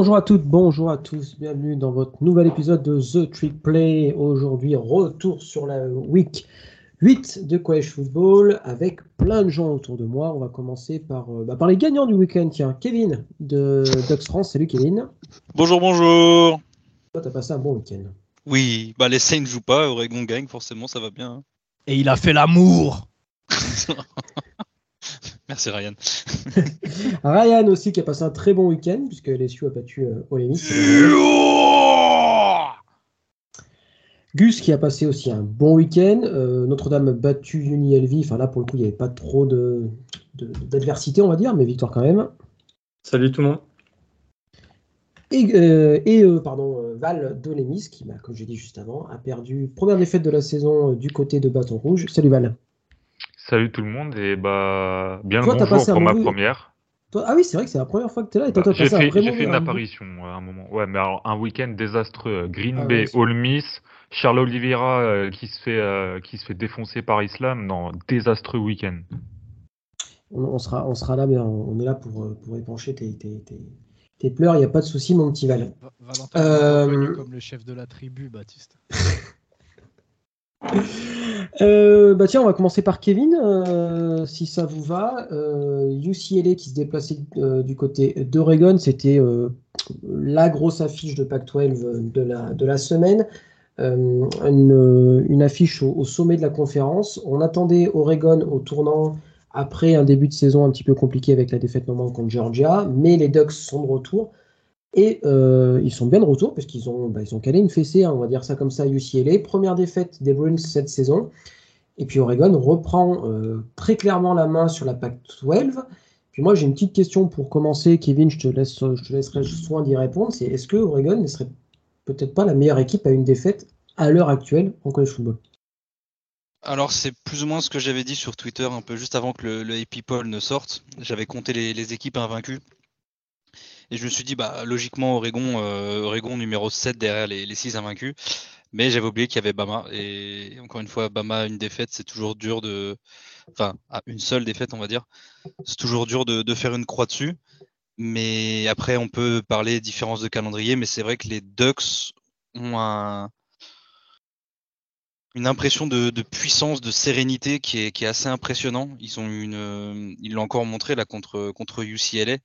Bonjour à toutes, bonjour à tous, bienvenue dans votre nouvel épisode de The Trick Play. Aujourd'hui, retour sur la week 8 de College Football avec plein de gens autour de moi. On va commencer par, euh, bah, par les gagnants du week-end. Tiens, Kevin de Dux France. Salut Kevin. Bonjour, bonjour. Toi, t'as passé un bon week-end. Oui, bah les Saints ne jouent pas, Oregon gagne, forcément, ça va bien. Et il a fait l'amour. Merci Ryan. Ryan aussi qui a passé un très bon week-end puisque LSU a battu euh, Ole Miss. Gus qui a passé aussi un bon week-end. Euh, Notre-Dame a battu UniLV. Enfin là pour le coup il n'y avait pas trop de, de- d'adversité on va dire, mais victoire quand même. Salut tout le monde. Et, euh, et, euh, pardon, Val Dolemis qui, bah, comme j'ai dit juste avant, a perdu première défaite de la saison euh, du côté de Bâton Rouge. Salut Val. Salut tout le monde et bah bien Toi, le bonjour pour ma première. Toi- ah oui c'est vrai que c'est la première fois que tu es là et toi Bah, J'ai fait, fait une un- apparition ouais, à un moment. Ouais, mais alors un week-end désastreux. Green Ah Bay, ouais, Ole Miss, Charles Oliveira euh, qui se fait euh, qui se fait défoncer par Islam. Non, désastreux week-end. On, on sera, on sera là, mais on, on est là pour, euh, pour épancher tes, tes, tes- tes pleurs. Il n'y a pas de souci, mon petit Val. Va- Valentin Euh, comme le chef de la tribu, Baptiste. Euh, bah on va commencer par Kevin, euh, si ça vous va. Euh, UCLA qui se déplaçait euh, du côté d'Oregon, c'était euh, la grosse affiche de Pac-12 de la, de la semaine. Euh, une, affiche au, au sommet de la conférence. On attendait Oregon au tournant après un début de saison un petit peu compliqué avec la défaite normande contre Georgia, mais les Ducks sont de retour. Et euh, ils sont bien de retour parce qu'ils ont, bah, calé une fessée, hein, on va dire ça comme ça, UCLA. Première défaite des Bruins cette saison. Et puis Oregon reprend euh, très clairement la main sur la Pac-12. Puis moi j'ai une petite question pour commencer, Kevin, je te, laisserai soin d'y répondre. C'est est-ce que Oregon ne serait peut-être pas la meilleure équipe à une défaite à l'heure actuelle en college football? Alors c'est plus ou moins ce que j'avais dit sur Twitter un peu juste avant que le, le AP Poll ne sorte. J'avais compté les équipes invaincues. Et je me suis dit, bah, logiquement, Oregon, euh, Oregon numéro 7 derrière les, les 6 invaincus. Mais j'avais oublié qu'il y avait Bama. Et encore une fois, Bama, une défaite, c'est toujours dur de. Enfin, une seule défaite, on va dire. C'est toujours dur de, faire une croix dessus. Mais après, on peut parler différence de calendrier. Mais c'est vrai que les Ducks ont un, une impression de, puissance, de sérénité qui est, qui est assez impressionnant. Ils ont une, ils l'ont encore montré là contre contre UCLA,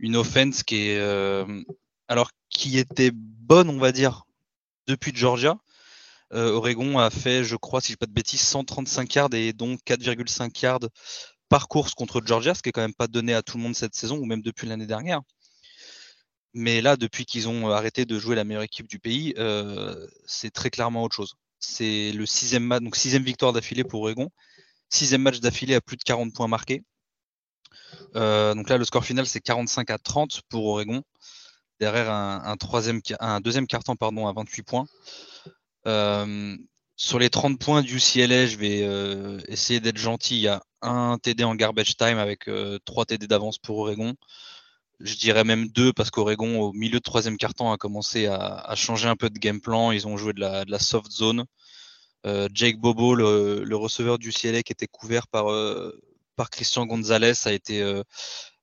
une offense qui est, euh, alors qui était bonne, on va dire, depuis Georgia. Euh, Oregon a fait, je crois, si je dis pas de bêtises, 135 yards et donc 4,5 yards par course contre Georgia, ce qui est quand même pas donné à tout le monde cette saison ou même depuis l'année dernière. Mais là, depuis qu'ils ont arrêté de jouer la meilleure équipe du pays, euh, c'est très clairement autre chose. C'est le sixième match, donc sixième victoire d'affilée pour Oregon, sixième match d'affilée à plus de 40 points marqués. Euh, donc là, le score final, c'est 45 à 30 pour Oregon. Derrière un, deuxième carton pardon, à 28 points. Euh, sur les 30 points du CLA, je vais euh, essayer d'être gentil. Il y a un TD en garbage time avec euh, 3 TD d'avance pour Oregon. Je dirais même deux parce qu'Oregon, au milieu de troisième carton, a commencé à, changer un peu de game plan. Ils ont joué de la, soft zone. Jake Bobo, le, le, receveur du CLA qui était couvert par, Christian Gonzalez, a été, euh,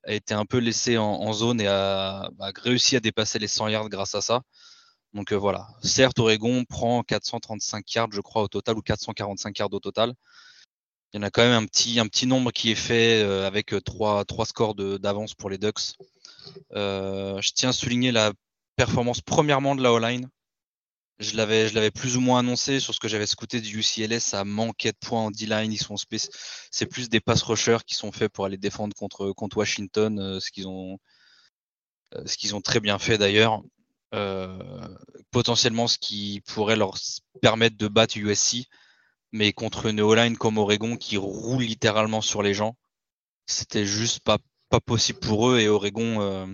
a été un peu laissé en, zone et a, a, réussi à dépasser les 100 yards grâce à ça. Donc euh, voilà, certes, Oregon prend 435 yards, je crois, au total, ou 445 yards au total. Il y en a quand même un petit, un petit nombre qui est fait euh, avec trois, trois scores d'avance pour les Ducks. Je tiens à souligner la performance premièrement de la O-line je l'avais, je l'avais plus ou moins annoncé sur ce que j'avais scouté du UCLS, ça manquait de points en D-line, ils sont space. C'est plus des pass rushers qui sont faits pour aller défendre contre, contre Washington, euh, ce qu'ils ont, euh, ce qu'ils ont très bien fait d'ailleurs. Euh, potentiellement ce qui pourrait leur permettre de battre USC, mais contre une O-line comme Oregon qui roule littéralement sur les gens, c'était juste pas, pas possible pour eux et Oregon, euh,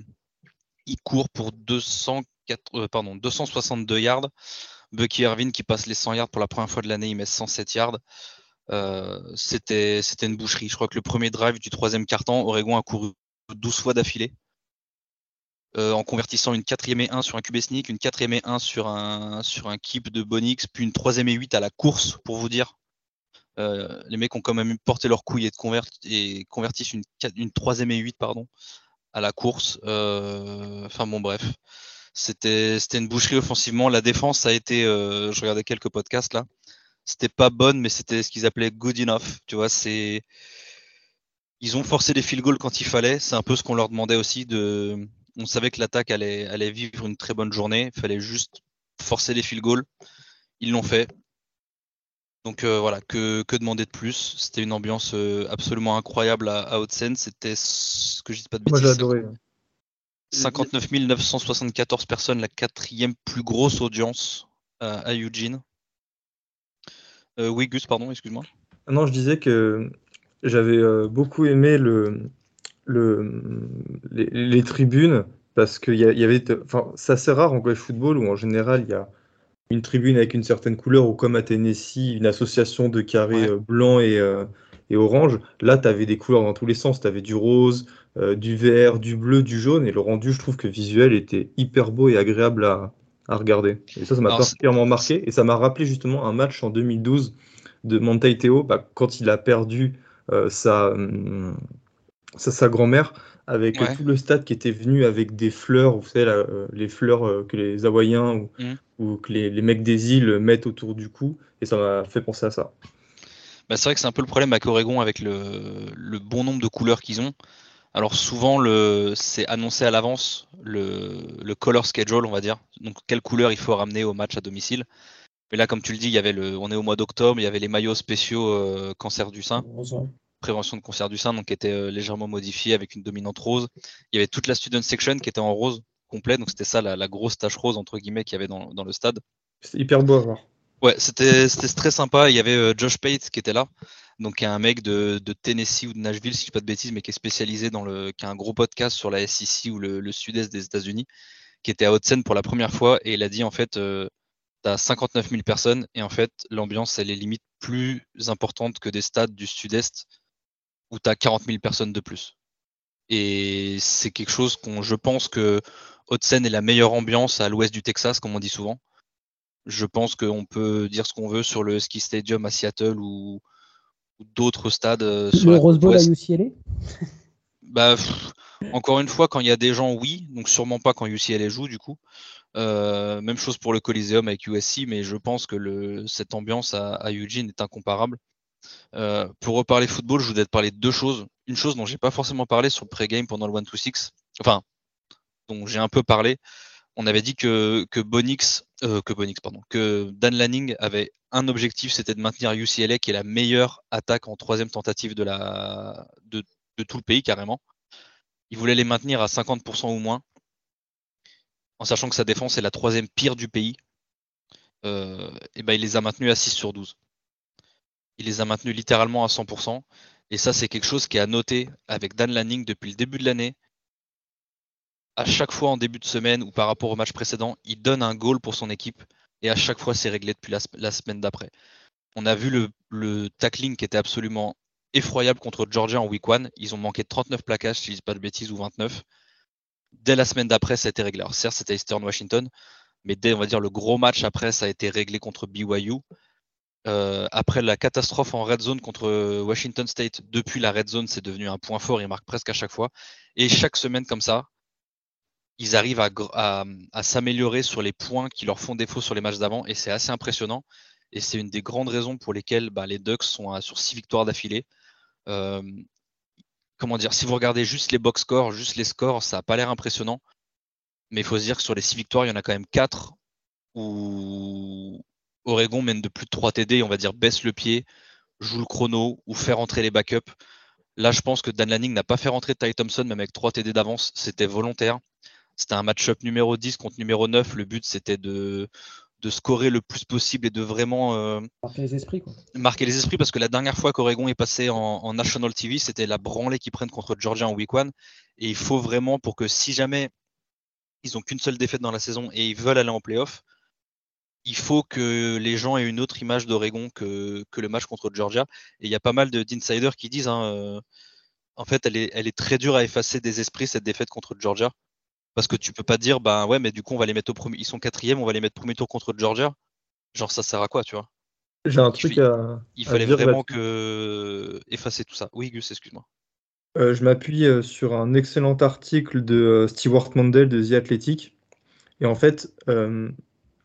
ils courent pour 200 262 euh, yards. Bucky Irvin qui passe les 100 yards pour la première fois de l'année, il met 107 yards. Euh, c'était, une boucherie. Je crois que le premier drive du troisième carton, Oregon a couru 12 fois d'affilée. Euh, en convertissant une quatrième et 1 sur un QB sneak, une quatrième et 1 sur un, sur keep de Bonix, puis une troisième et 8 à la course, pour vous dire. Les mecs ont quand même porté leur couille et, convertissent une, une troisième et 8 à la course. Enfin bon, bref. C'était une boucherie offensivement. La défense a été, euh, je regardais quelques podcasts là, c'était pas bonne, mais c'était ce qu'ils appelaient good enough. Tu vois, c'est ils ont forcé les field goals quand il fallait. C'est un peu ce qu'on leur demandait aussi. De... On savait que l'attaque allait, allait vivre une très bonne journée. Il fallait juste forcer les field goals. Ils l'ont fait. Donc euh, voilà, que, que, demander de plus? C'était une ambiance absolument incroyable à, à Haute-Seine. C'était ce que je dis pas de bêtises. Moi j'ai adoré. 59 974 personnes, la quatrième plus grosse audience à, Eugene. Euh, oui, Gus, pardon, excuse-moi. Non, je disais que j'avais euh, beaucoup aimé le, le, les, tribunes parce qu'il y, y, avait. Enfin, c'est assez rare en college football où en général il y a une tribune avec une certaine couleur ou comme à Tennessee, une association de carrés euh, blancs et, et orange. Là, tu avais des couleurs dans tous les sens. Tu avais du rose, euh, du vert, du bleu, du jaune. Et le rendu, je trouve que visuel était hyper beau et agréable à, regarder. Et ça, ça m'a particulièrement marqué. Et ça m'a rappelé justement un match en 2012 de Monte Teo, bah, quand il a perdu euh, hum, sa, sa, grand-mère avec tout le stade qui était venu avec des fleurs, vous savez, euh, les fleurs que les Hawaïens ou, mmh. que les, les, mecs des îles mettent autour du cou. Et ça m'a fait penser à ça. Bah, c'est vrai que c'est un peu le problème avec Oregon avec le, bon nombre de couleurs qu'ils ont. Alors souvent, c'est annoncé à l'avance le, color schedule, on va dire. Donc quelle couleur il faut ramener au match à domicile. Mais là, comme tu le dis, il y avait le, on est au mois d'octobre, il y avait les maillots spéciaux euh, cancer du sein, prévention de cancer du sein, donc qui étaient euh, légèrement modifiés avec une dominante rose. Il y avait toute la student section qui était en rose complet, donc c'était ça la, grosse tache rose entre guillemets qu'il y avait dans, dans le stade. C'est hyper beau à voir. Ouais, c'était très sympa. Il y avait euh, Josh Pate qui était là, donc un mec de, Tennessee ou de Nashville, si je dis pas de bêtises, mais qui est spécialisé dans le, qui a un gros podcast sur la SEC ou le, sud-est des États-Unis, qui était à Haute-Seine pour la première fois et il a dit en fait, euh, tu as 59 000 personnes et en fait l'ambiance elle est limite plus importante que des stades du sud-est où tu as 40 000 personnes de plus. Et c'est quelque chose qu'on, je pense que Haute-Seine est la meilleure ambiance à l'ouest du Texas, comme on dit souvent je pense qu'on peut dire ce qu'on veut sur le Ski Stadium à Seattle ou, d'autres stades. Euh, sur le Rose Bowl à UCLA bah, Encore une fois, quand il y a des gens, oui. Donc sûrement pas quand UCLA joue, du coup. Euh, même chose pour le Coliseum avec USC, mais je pense que le, cette ambiance à, Eugene est incomparable. Euh, pour reparler football, je voudrais te parler de deux choses. Une chose dont j'ai pas forcément parlé sur le pré-game pendant le 1-2-6, enfin, dont j'ai un peu parlé, on avait dit que, que Bonix, euh, que Bonix, pardon, que Dan Lanning avait un objectif, c'était de maintenir UCLA, qui est la meilleure attaque en troisième tentative de, tout le pays, carrément. Il voulait les maintenir à 50% ou moins, en sachant que sa défense est la troisième pire du pays. Euh, ben, il les a maintenus à 6 sur 12. Il les a maintenus littéralement à 100%. Et ça, c'est quelque chose qui est à noter avec Dan Lanning depuis le début de l'année à chaque fois en début de semaine ou par rapport au match précédent, il donne un goal pour son équipe et à chaque fois c'est réglé depuis la, semaine d'après. On a vu le, tackling qui était absolument effroyable contre Georgia en week 1. Ils ont manqué de 39 plaquages, si je dis pas de bêtises, ou 29. Dès la semaine d'après, ça a été réglé. Alors certes, c'était Eastern Washington, mais dès, on va dire, le gros match après, ça a été réglé contre BYU. Euh, après la catastrophe en red zone contre Washington State, depuis la red zone, c'est devenu un point fort. Il marque presque à chaque fois. Et chaque semaine comme ça, ils arrivent à, s'améliorer sur les points qui leur font défaut sur les matchs d'avant et c'est assez impressionnant. Et c'est une des grandes raisons pour lesquelles bah, les Ducks sont sur six victoires d'affilée. Euh, comment dire, si vous regardez juste les box scores, juste les scores, ça n'a pas l'air impressionnant. Mais il faut se dire que sur les six victoires, il y en a quand même quatre où Oregon mène de plus de 3 TD on va dire baisse le pied, joue le chrono ou fait rentrer les backups. Là, je pense que Dan Lanning n'a pas fait rentrer Ty Thompson, même avec 3 TD d'avance. C'était volontaire. C'était un match-up numéro 10 contre numéro 9. Le but, c'était de, de scorer le plus possible et de vraiment euh, marquer les esprits. Quoi. Marquer les esprits parce que la dernière fois qu'Oregon est passé en, National TV, c'était la branlée qu'ils prennent contre Georgia en week 1. Et il faut vraiment pour que si jamais ils n'ont qu'une seule défaite dans la saison et ils veulent aller en playoff, il faut que les gens aient une autre image d'Oregon que, que, le match contre Georgia. Et il y a pas mal d'insiders qui disent, hein, euh, en fait, elle est, elle est très dure à effacer des esprits cette défaite contre Georgia. Parce que tu peux pas dire, ben ouais, mais du coup, on va les mettre au premier. Ils sont quatrième, on va les mettre premier tour contre Georgia. Genre, ça sert à quoi, tu vois? J'ai un truc à. Il fallait vraiment que effacer tout ça. Oui, Gus, excuse-moi. Euh, je m'appuie euh, sur un excellent article de euh, Stewart Mandel de The Athletic. Et en fait, euh,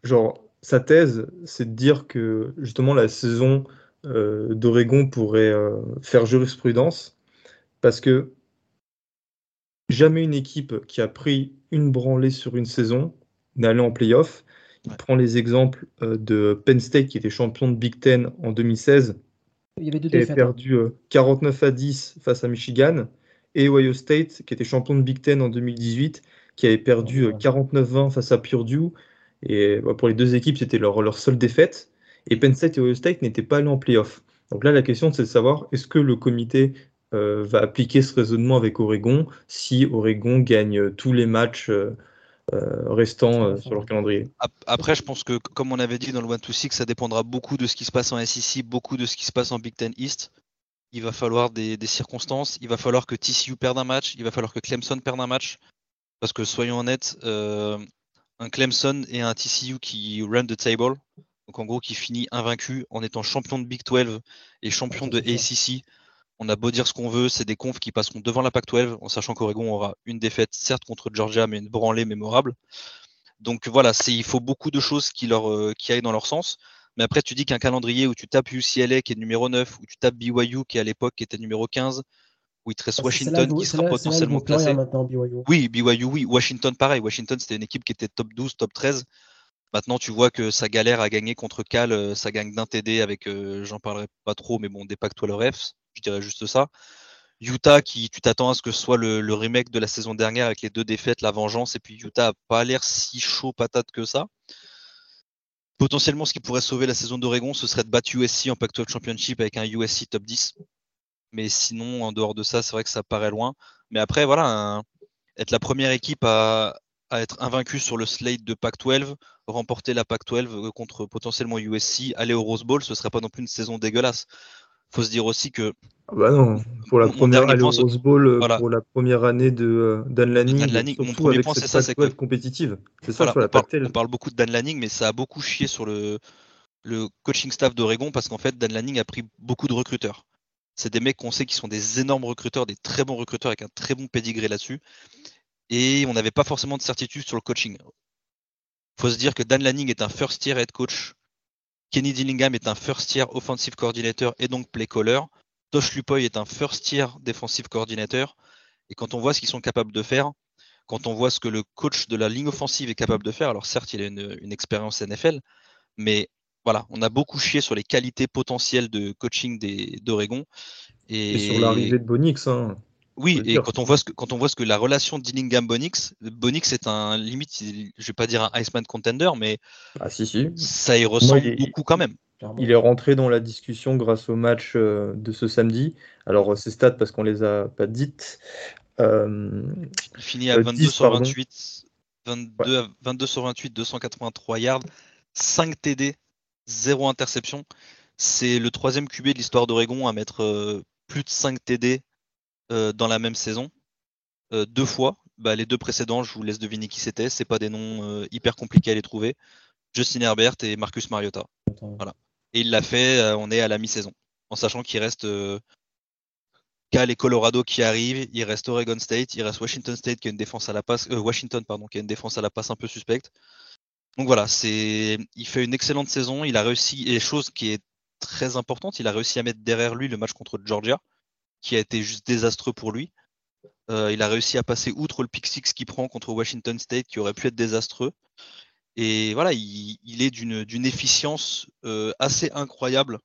genre, sa thèse, c'est de dire que justement la saison euh, d'Oregon pourrait faire jurisprudence parce que jamais une équipe qui a pris une branlée sur une saison n'est allée en playoff. Il Ouais. prend les exemples euh, de Penn State qui était champion de Big Ten en 2016 Il y avait deux qui avait hein. perdu euh, 49 à 10 face à Michigan, et Ohio State, qui était champion de Big Ten en 2018, qui avait perdu euh, Ouais. 49-20 face à Purdue. Et bah, pour les deux équipes, c'était leur, leur seule défaite. Et Penn State et Ohio State n'étaient pas allés en playoff. Donc là, la question, c'est de savoir est-ce que le comité euh, va appliquer ce raisonnement avec Oregon si Oregon gagne euh, tous les matchs euh, restants euh, sur leur calendrier. Ap- Après, je pense que, comme on avait dit dans le 1 to 6, ça dépendra beaucoup de ce qui se passe en SEC, beaucoup de ce qui se passe en Big Ten East. Il va falloir des, des circonstances. Il va falloir que TCU perde un match. Il va falloir que Clemson perde un match. Parce que, soyons honnêtes, euh, un Clemson et un TCU qui run the table, donc en gros qui finit invaincu en étant champion de Big 12 et champion de ACC. On a beau dire ce qu'on veut, c'est des confs qui passeront devant la Pac-12, en sachant qu'Oregon aura une défaite, certes contre Georgia, mais une branlée mémorable. Donc voilà, il faut beaucoup de choses qui, leur, euh, qui aillent dans leur sens. Mais après, tu dis qu'un calendrier où tu tapes UCLA qui est numéro 9, où tu tapes BYU qui à l'époque était numéro 15, où il te reste Ah, là, Washington qui sera là- potentiellement classé. BYU. Oui, BYU, oui. Washington, pareil. Washington, c'était une équipe qui était top 12, top 13. Maintenant, tu vois que ça galère à gagner contre Cal. euh, Ça gagne d'un TD avec, euh, j'en parlerai pas trop, mais bon, des Pac-12 refs. Je dirais juste ça. Utah, qui tu t'attends à ce que ce soit le, remake de la saison dernière avec les deux défaites, la vengeance, et puis Utah a pas l'air si chaud patate que ça. Potentiellement, ce qui pourrait sauver la saison d'Oregon, ce serait de battre USC en Pac-12 Championship avec un USC top 10. Mais sinon, en dehors de ça, c'est vrai que ça paraît loin. Mais après, voilà, être la première équipe à, être invaincue sur le slate de Pac-12, remporter la Pac-12 euh, contre potentiellement USC, aller au Rose Bowl, ce serait pas non plus une saison dégueulasse. Faut se dire aussi que Ah bah non, pour la Mon- première point, Rose Bowl, euh, voilà. pour la première année de euh, Dan Lanning, Dan Lanning, mon premier point, c'est ça, c'est Pac-12 que- compétitive. C'est ça, Voilà, on, la parle, Pac-12. on parle beaucoup de Dan Lanning, mais ça a beaucoup chié sur le, le coaching staff d'Oregon parce qu'en fait, Dan Lanning a pris beaucoup de recruteurs. C'est des mecs qu'on sait qui sont des énormes recruteurs, des très bons recruteurs avec un très bon pedigree là-dessus. Et on n'avait pas forcément de certitude sur le coaching. faut se dire que Dan Lanning est un first year head coach. Kenny Dillingham est un first year offensive coordinator et donc play caller. Tosh Lupoy est un first year defensive coordinator. Et quand on voit ce qu'ils sont capables de faire, quand on voit ce que le coach de la ligne offensive est capable de faire, alors certes, il a une, une expérience NFL, mais voilà, on a beaucoup chié sur les qualités potentielles de coaching d'Oregon. Et, Et sur l'arrivée de Bonix, hein. Oui, et quand on voit ce que, quand on voit ce que la relation Dillingham-Bonix, Bonix est un limite, je vais pas dire un Iceman contender, mais Ah si, si. ça y ressemble il- beaucoup quand même. Il est rentré dans la discussion grâce au match euh, de ce samedi. Alors, euh, ces stats, parce qu'on les a pas dites. Euh, Il finit à Euh, 22 10, sur pardon. 28, 22, à- 22 sur 28, 283 yards, 5 TD, 0 interception. C'est le troisième QB de l'histoire d'Oregon à mettre euh, plus de 5 TD dans la même saison. Euh, deux fois. Bah, les deux précédents, je vous laisse deviner qui c'était. C'est pas des noms euh, hyper compliqués à les trouver. Justin Herbert et Marcus Mariota. Attends. Et il l'a fait, euh, on est à la mi-saison. En sachant qu'il reste euh, Cal et Colorado qui arrivent, il reste Oregon State, il reste Washington State qui a une défense à la passe, euh, Washington pardon, qui a une défense à la passe un peu suspecte. Donc voilà, c'est, il fait une excellente saison, il a réussi, et chose qui est très importante, il a réussi à mettre derrière lui le match contre Georgia, qui a été juste désastreux pour lui. Euh, il a réussi à passer outre le pick six qu'il prend contre Washington State, qui aurait pu être désastreux. Et voilà, il, est d'une efficience euh, assez incroyable.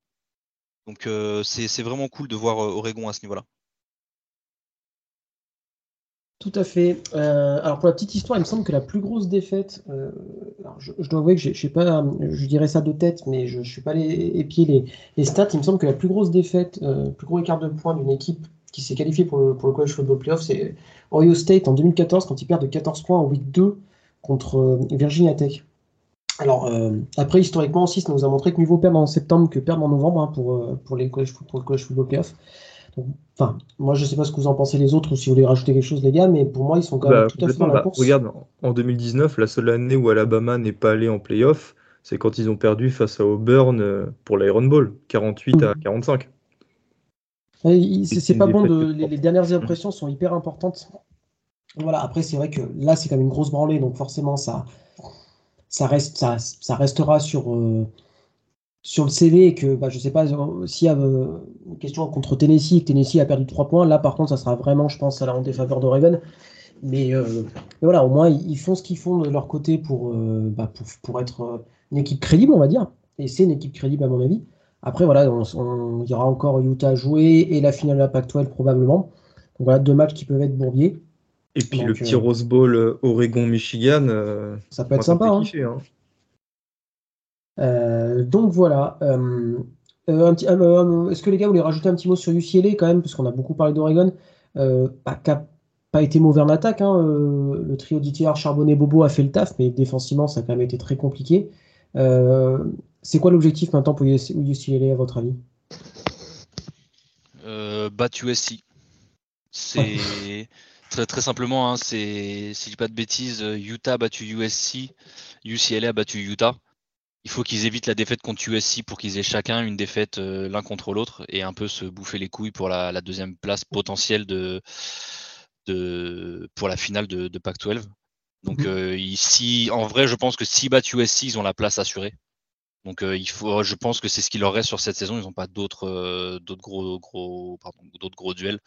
Donc euh, c'est vraiment cool de voir Oregon à ce niveau-là. Tout à fait. Euh, alors pour la petite histoire, il me semble que la plus grosse défaite, euh, alors je, dois avouer que je sais pas, je dirais ça de tête, mais je ne suis pas les, épier les, stats. Il me semble que la plus grosse défaite, euh, plus gros écart de points d'une équipe qui s'est qualifiée pour le, pour le College Football Playoff, c'est Ohio State en 2014 quand ils perdent de 14 points en week 2 contre euh, Virginia Tech. Alors après, historiquement aussi, ça nous a montré que mieux vaut perdre en septembre que perdre en novembre hein, pour, pour, les pour le College Football Playoff. Enfin, moi je sais pas ce que vous en pensez les autres ou si vous voulez rajouter quelque chose les gars, mais pour moi ils sont quand bah, même tout à fait dans la bah, course. regarde, en 2019, la seule année où Alabama n'est pas allé en playoff, c'est quand ils ont perdu face à Auburn euh, pour l'Iron Bowl, 48 à Mhm. 45. Ouais, il- C'est pas bon de. Les, dernières impressions sont hyper importantes. Voilà, après, c'est vrai que là, c'est quand même une grosse branlée, donc forcément, ça, ça, reste, ça, ça restera sur, euh, sur le CV et que, bah, je sais pas, euh, s'il y a euh, une question contre Tennessee que Tennessee a perdu 3 points, là, par contre, ça sera vraiment, je pense, à la en défaveur d'Oregon. Mais, euh, mais voilà, au moins, ils, ils font ce qu'ils font de leur côté pour, euh, bah, pour, pour être une équipe crédible, on va dire. Et c'est une équipe crédible, à mon avis. Après, voilà, il y aura encore Utah à jouer et la finale de la Pac-12 probablement. Donc voilà, deux matchs qui peuvent être bourbiers. Et puis Donc, le petit Rose Bowl Oregon-Michigan, Ça peut être sympa. hein. kiffer, hein. Euh, donc voilà. Euh, euh, un petit- est-ce que les gars voulaient rajouter un petit mot sur UCLA quand même, parce qu'on a beaucoup parlé d'Oregon, bah, pas été mauvais en attaque. hein, euh, le trio d'ITR Charbonnet-Bobo a fait le taf, mais défensivement, ça a quand même été très compliqué. Euh, c'est quoi l'objectif maintenant pour UCLA à votre avis? Euh, battre USC. C'est très, très simplement, hein, c'est, si je dis pas de bêtises, Utah a battu USC, UCLA a battu Utah. Il faut qu'ils évitent la défaite contre USC pour qu'ils aient chacun une défaite euh, l'un contre l'autre et un peu se bouffer les couilles pour la, la deuxième place potentielle de, de, pour la finale de, de Pac-12. Donc Mhm. euh, ici, en vrai, je pense que s'ils battent USC, ils ont la place assurée. Donc euh, il faut, je pense que c'est ce qu'il leur reste sur cette saison. Ils n'ont pas d'autres, gros, gros, d'autres gros duels.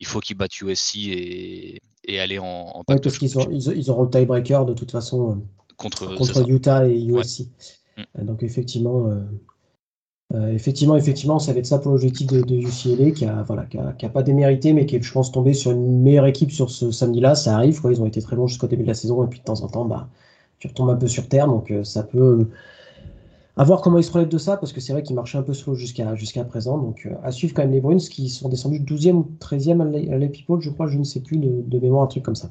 Il faut qu'ils battent USC et, et aller en, en Ouais, Pac-12 parce qu'ils ils, ils auront le tiebreaker de toute façon contre. Utah et USC. Euh, Donc effectivement, euh, euh, effectivement, effectivement, ça va être ça pour l'objectif de, UCLA qui a, voilà, qui a, pas démérité, mais qui est, je pense, tombé sur une meilleure équipe sur ce samedi-là. Ça arrive. Ils ont été très bons jusqu'au début de la saison, et puis de temps en temps, bah, tu retombes un peu sur terre. Donc ça peut. euh, à voir comment ils se relèvent de ça, parce que c'est vrai qu'ils marchaient un peu slow jusqu'à jusqu'à présent. Donc à suivre quand même les Bruins qui sont descendus 12e ou 13e à People, je crois, je ne sais plus de, de mémoire, un truc comme ça.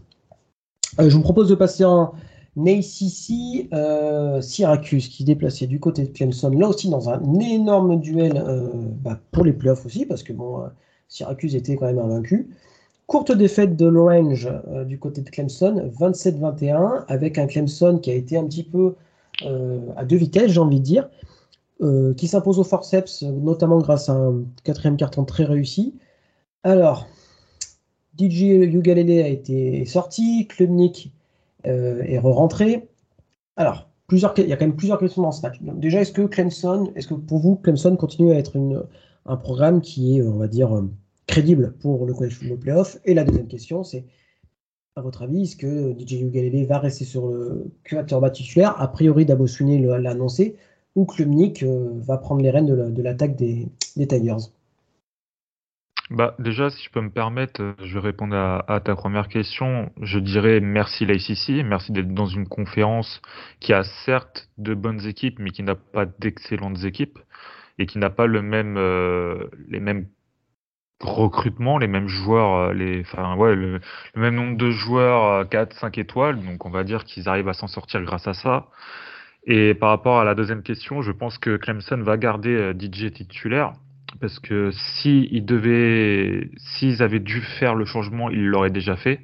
Je vous propose de passer en ACC, euh, Syracuse qui déplaçait du côté de Clemson, là aussi dans un énorme duel euh, bah, pour les playoffs aussi, parce que bon, euh, Syracuse était quand même invaincu. Courte défaite de l'Orange euh, du côté de Clemson, 27-21, avec un Clemson qui a été un petit peu à deux vitesses, j'ai envie de dire, qui s'impose au forceps, notamment grâce à un quatrième carton très réussi. Alors, DJ Ugalele a été sorti, Klubnik euh, est re-rentré. Alors, plusieurs, il y a quand même plusieurs questions dans ce match. Déjà, est-ce que Clemson, est-ce que pour vous, Clemson continue à être un programme qui est, on va dire, euh, crédible pour le college football playoff? Et la deuxième question, c'est, à votre avis, est-ce que DJ Ugalele va rester sur le quarterback titulaire? A priori, Dabo Swinney le- l'a annoncé, ou Klubnik euh, va prendre les rênes de la- de l'attaque des Tigers? Bah, déjà, si je peux me permettre, euh, je vais répondre à, ta première question. Je dirais merci l'ACC, merci d'être dans une conférence qui a certes de bonnes équipes, mais qui n'a pas d'excellentes équipes et qui n'a pas le même, euh, les mêmes recrutements, les mêmes joueurs, euh, les, enfin, ouais, le, même nombre de joueurs, euh, 4, 5 étoiles. Donc, on va dire qu'ils arrivent à s'en sortir grâce à ça. Et par rapport à la deuxième question, je pense que Clemson va garder euh, DJ titulaire parce que si ils devaient, s'ils avaient dû faire le changement, ils l'auraient déjà fait.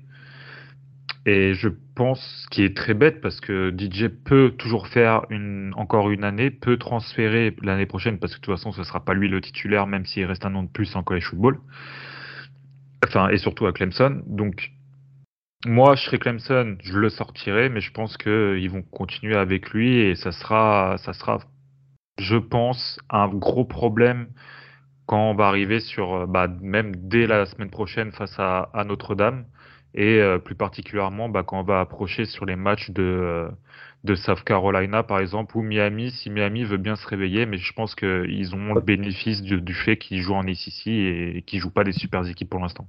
Et je pense, ce qui est très bête, parce que DJ peut toujours faire une, encore une année, peut transférer l'année prochaine, parce que de toute façon, ce sera pas lui le titulaire, même s'il reste un an de plus en college football. Enfin, et surtout à Clemson. Donc, moi, je serais Clemson, je le sortirais, mais je pense qu'ils vont continuer avec lui et ça sera, ça sera, je pense, un gros problème quand on va arriver sur, euh, bah, même dès la semaine prochaine face à, à Notre-Dame et euh, plus particulièrement bah, quand on va approcher sur les matchs de, euh, de South Carolina par exemple ou Miami, si Miami veut bien se réveiller, mais je pense qu'ils ont le bénéfice du, du fait qu'ils jouent en ACC et, et qu'ils jouent pas des super équipes pour l'instant.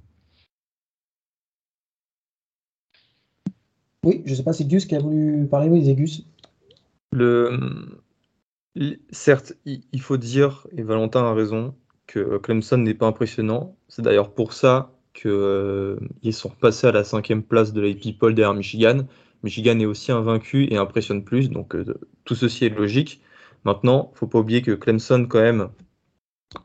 Oui, je sais pas, c'est Gus qui a voulu parler, oui, c'est Gus. Le... Certes, il faut dire, et Valentin a raison, que Clemson n'est pas impressionnant. C'est d'ailleurs pour ça qu'ils sont repassés à la cinquième place de la People derrière Michigan. Michigan est aussi invaincu et impressionne plus, donc euh, tout ceci est logique. Maintenant, faut pas oublier que Clemson, quand même,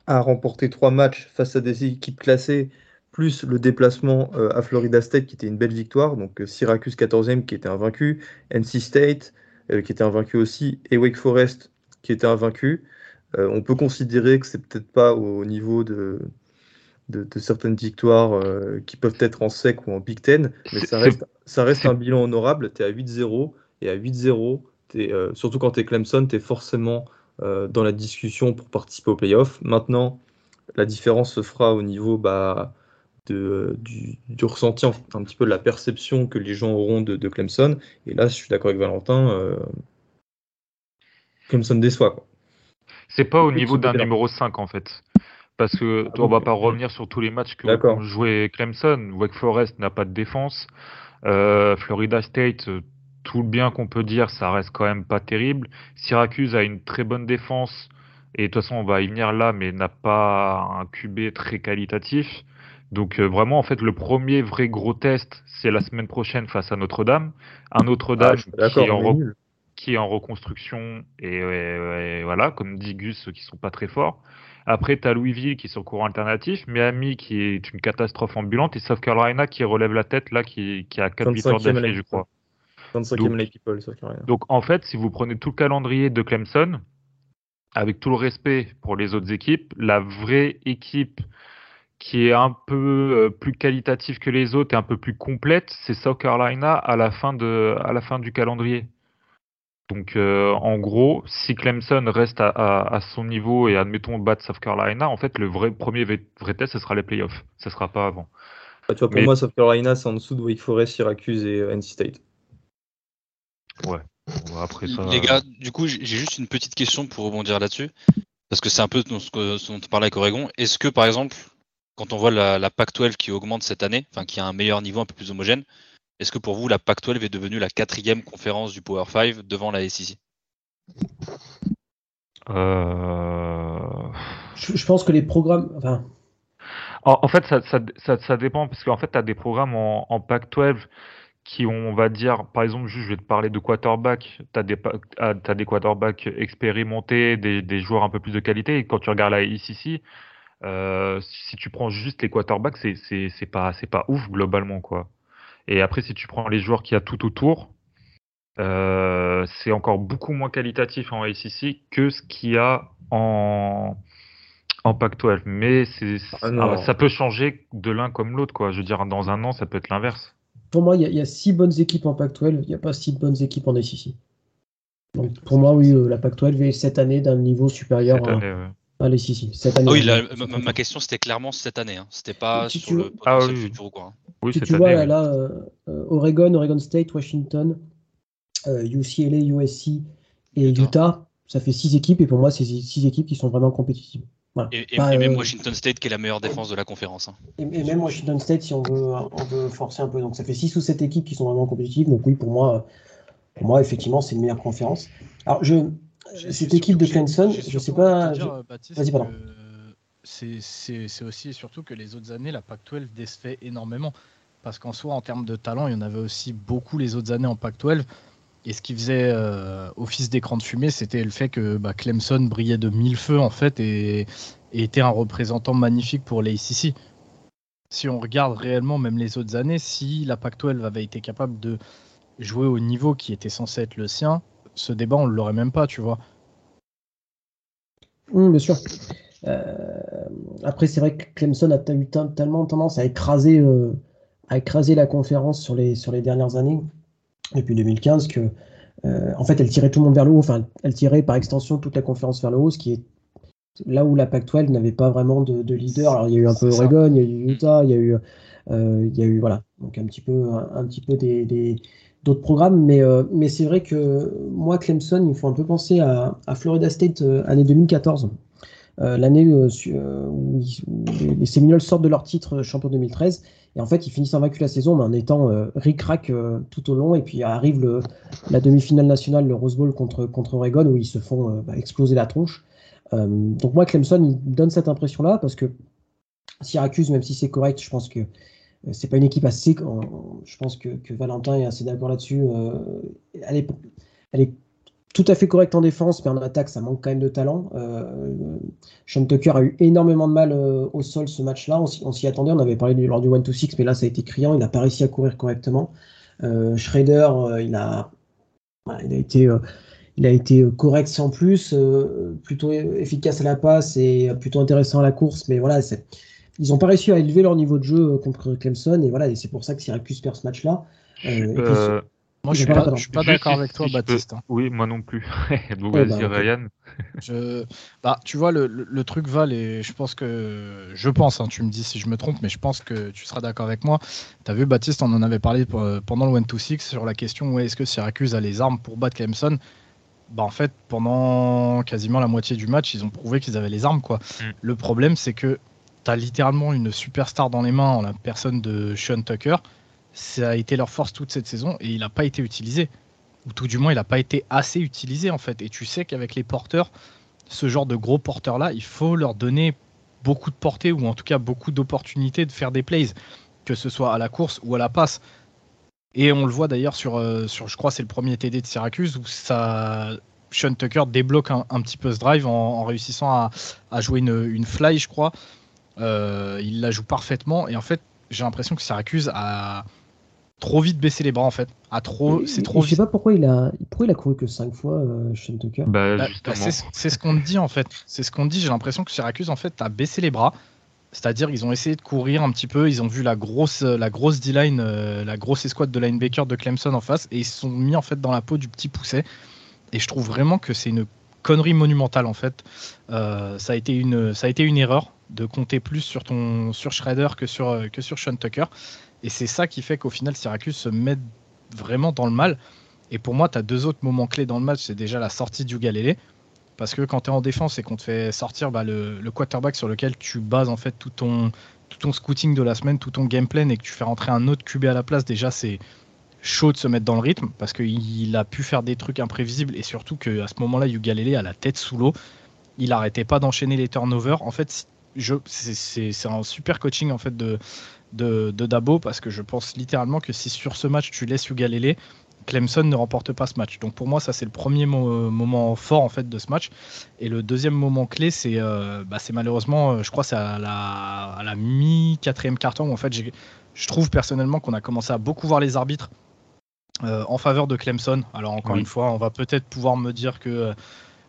a remporté trois matchs face à des équipes classées, plus le déplacement euh, à Florida State qui était une belle victoire, donc euh, Syracuse 14e qui était invaincu, NC State euh, qui était invaincu aussi, et Wake Forest qui était invaincu. Euh, on peut considérer que c'est peut-être pas au niveau de, certaines victoires euh, qui peuvent être en sec ou en Big Ten, mais ça reste, un bilan honorable. Tu es à 8-0, et à 8-0, t'es, euh, surtout quand tu es Clemson, tu es forcément dans la discussion pour participer aux playoffs. Maintenant, la différence se fera au niveau bah, de, du, ressenti, un, petit peu de la perception que les gens auront de, Clemson. Et là, je suis d'accord avec Valentin, Clemson déçoit. C'est pas au niveau d'un numéro 5 en fait. Parce que Ah on va pas revenir sur tous les matchs que qu'ont joué Clemson. Wake Forest n'a pas de défense. Euh, Florida State, euh, tout le bien qu'on peut dire, ça reste quand même pas terrible. Syracuse a une très bonne défense. Et de toute façon, on va y venir là, mais n'a pas un QB très qualitatif. Donc euh, vraiment, en fait, le premier vrai gros test, c'est la semaine prochaine face à Notre-Dame. Un Ah, Notre-Dame qui est en qui est en reconstruction et, voilà, comme dit Gus, ceux qui sont pas très forts. Après, tu as Louisville qui est sur courant alternatif, Miami qui est une catastrophe ambulante et South Carolina qui relève la tête là, qui, qui a 4 victoires 25e d'affilée, je crois. 25e Donc- People, South Carolina. Donc en fait, si vous prenez tout le calendrier de Clemson, avec tout le respect pour les autres équipes, la vraie équipe qui est un peu euh, plus qualitative que les autres et un peu plus complète, c'est South Carolina à la fin, de, à la fin du calendrier. Donc euh, en gros, si Clemson reste à, à- à son niveau et admettons battre South Carolina, en fait le vrai premier vrai test, ce sera les playoffs. Ce sera pas avant. Ah, tu vois, pour Mais- moi, South Carolina, c'est en dessous de Wake Forest, Syracuse et euh, NC State. Bon, après ça. Les gars, du coup, j'ai juste une petite question pour rebondir là-dessus. Parce que c'est un peu dans ce, que, ce dont on parlait avec Oregon. Est-ce que, par exemple, quand on voit la, la Pac-12 qui augmente cette année, enfin qui a un meilleur niveau, un peu plus homogène, est-ce que pour vous, la Pac-12 est devenue la quatrième conférence du Power 5 devant la SEC euh, Je, je pense que les programmes. Enfin, En, en fait, ça, ça, ça, ça dépend parce qu'en fait, tu as des programmes en, en Pac-12 qui ont, on va dire, par exemple, juste, je vais te parler de quarterback. Tu as des, ah, t'as des quarterbacks expérimentés, des, des joueurs un peu plus de qualité. Et quand tu regardes la ACC, euh, si tu prends juste les quarterbacks, pas, c'est pas ouf globalement, quoi. Et après, si tu prends les joueurs qu'il y a tout autour, euh, c'est encore beaucoup moins qualitatif en ACC que ce qu'il y a en, en Pac-12. Mais c'est, Ah ah, ça peut changer de l'un comme l'autre, quoi. Je veux dire, dans un an, ça peut être l'inverse. pour moi, il y, a- il y a six bonnes équipes en Pac-12, il n'y a pas six bonnes équipes en SEC. Donc pour moi, oui, euh, la Pac-12 est cette année d'un niveau supérieur Cette à, ouais. à l'SEC. Cette année, Ah oui, la- on- ma, ma question c'était clairement cette année. Hein. C'était pas sur le Ah potentiel oui, oui. futur ou quoi. hein. Oui, Tu, cette tu année. vois, là, ouais. là, euh, euh, Oregon, Oregon State, Washington, euh, UCLA, USC et Utah. Utah, ça fait six équipes et pour moi, c'est six équipes qui sont vraiment compétitives. Voilà. Et, et- Pas, et même euh, Washington State qui est la meilleure défense de la conférence. hein. Et, et même Washington State, si on veut, on veut forcer un peu. Donc ça fait 6 ou 7 équipes qui sont vraiment compétitives. Donc oui, pour moi, pour moi effectivement, c'est une meilleure conférence. Alors, je, cette équipe de Clemson, je sais pas. Vas-y, pardon. C'est aussi et surtout que les autres années, la Pac-12 décevait énormément. Parce qu'en soi, en termes de talent, il y en avait aussi beaucoup les autres années en Pac-12. Et ce qui faisait euh, office d'écran de fumée, c'était le fait que bah, Clemson brillait de mille feux, en fait, et, et était un représentant magnifique pour l'ACC. Si on regarde réellement même les autres années, si la Pac-12 avait été capable de jouer au niveau qui était censé être le sien, ce débat, on ne l'aurait même pas, tu vois. Bien sûr. Euh, après, c'est vrai que Clemson a eu tellement tendance à écraser, euh, à écraser la conférence sur les, sur les dernières années, depuis 2015, que euh, en fait, elle tirait tout le monde vers le haut. Enfin, elle tirait par extension toute la conférence vers le haut, ce qui est là où la Pac-12 n'avait pas vraiment de, de leader. Alors, il y a eu un peu. Oregon, il y a eu Utah, il y a eu, il y a eu voilà, donc un petit peu, un, un petit peu des, des- d'autres programmes, mais, euh, mais c'est vrai que moi, Clemson, il faut un peu penser à, Florida State euh, année 2014. Euh, l'année où, les, les Seminoles sortent de leur titre champion 2013 et en fait ils finissent invaincus la saison mais en étant ric-rac tout au long. Et puis arrive le, la demi-finale nationale le Rose Bowl contre, contre Oregon où ils se font bah, exploser la tronche. Donc moi Clemson il donne cette impression là parce que Syracuse même si c'est correct je pense que c'est pas une équipe assez je pense que, Valentin est assez d'accord là-dessus euh, elle est tout à fait correcte en défense, mais en attaque, ça manque quand même de talent. Euh, Sean Tucker a eu énormément de mal euh, au sol ce match-là. On s'y attendait, on avait parlé du- lors du 1-2-6, mais là, ça a été criant. Il n'a pas réussi à courir correctement. Euh, Schrader, euh, il, a, été, euh, il a été euh, correct sans plus, euh, plutôt efficace à la passe et plutôt intéressant à la course. Mais voilà, c'est- ils n'ont pas réussi à élever leur niveau de jeu contre Clemson, et voilà, et c'est pour ça que Syracuse perd ce match-là. Euh, moi, je suis pas, suis pas d'accord avec toi, Baptiste. Hein. Oui, moi non plus. Donc, Ouais, vas-y, bah. Ryan. Je... Bah, tu vois, le, le- le truc Val, et je pense que. Je pense, hein, tu me dis si je me trompe, mais je pense que tu seras d'accord avec moi. Tu as vu, Baptiste, on en avait parlé pour- euh, pendant le 1-2-6 sur la question ouais, est-ce que Syracuse a les armes pour battre Clemson? Bah, En fait, pendant quasiment la moitié du match, ils ont prouvé qu'ils avaient les armes. quoi. Mm. Le problème, c'est que tu littéralement une superstar dans les mains en la personne de Sean Tucker. Ça a été leur force toute cette saison et il n'a pas été utilisé. Ou tout du moins, il n'a pas été assez utilisé en fait. Et tu sais qu'avec les porteurs, ce genre de gros porteurs-là, il faut leur donner beaucoup de portée ou en tout cas beaucoup d'opportunités de faire des plays, que ce soit à la course ou à la passe. Et on le voit d'ailleurs sur, euh, sur, je crois, c'est le premier TD de Syracuse où ça, Sean Tucker débloque un, petit peu ce drive en, en réussissant à, à jouer une, une fly, je crois. Euh, il la joue parfaitement et en fait, j'ai l'impression que Syracuse a trop vite baissé les bras en fait. A trop, c'est trop Je sais pas pourquoi il a, pourquoi il a couru que 5 fois, euh, Sean Tucker. Bah, Bah, justement. bah, c'est ce qu'on dit en fait. C'est ce qu'on dit. J'ai l'impression que Syracuse en fait a baissé les bras. C'est-à-dire ils ont essayé de courir un petit peu. Ils ont vu la grosse, la grosse D-line, euh, la grosse escouade de linebacker de Clemson en face et ils se sont mis en fait dans la peau du petit pousset. Et je trouve vraiment que c'est une connerie monumentale en fait. Euh, ça a été une, ça a été une erreur de compter plus sur ton, sur que sur, euh, que sur Sean Tucker. Et c'est ça qui fait qu'au final Syracuse se met vraiment dans le mal. Et pour moi, tu as deux autres moments clés dans le match. C'est déjà la sortie du Galilée. Parce que quand tu es en défense et qu'on te fait sortir bah, le, le quarterback sur lequel tu bases en fait tout ton, tout ton scouting de la semaine, tout ton game plan et que tu fais rentrer un autre QB à la place, déjà c'est chaud de se mettre dans le rythme parce qu'il a pu faire des trucs imprévisibles et surtout qu'à ce moment-là, Ugalele a la tête sous l'eau. Il arrêtait pas d'enchaîner les turnovers. En fait, c'est- un super coaching en fait de, de, de Dabo parce que je pense littéralement que si sur ce match tu laisses Ugalele, Clemson ne remporte pas ce match. Donc pour moi, ça c'est le premier mo- moment fort en fait de ce match. Et le deuxième moment clé, c'est euh, bah, malheureusement, euh, je crois, c'est à la, à la mi quatrième carton où en fait, je trouve personnellement qu'on a commencé à beaucoup voir les arbitres euh, en faveur de Clemson. Alors encore Oui. une fois, on va peut-être pouvoir me dire que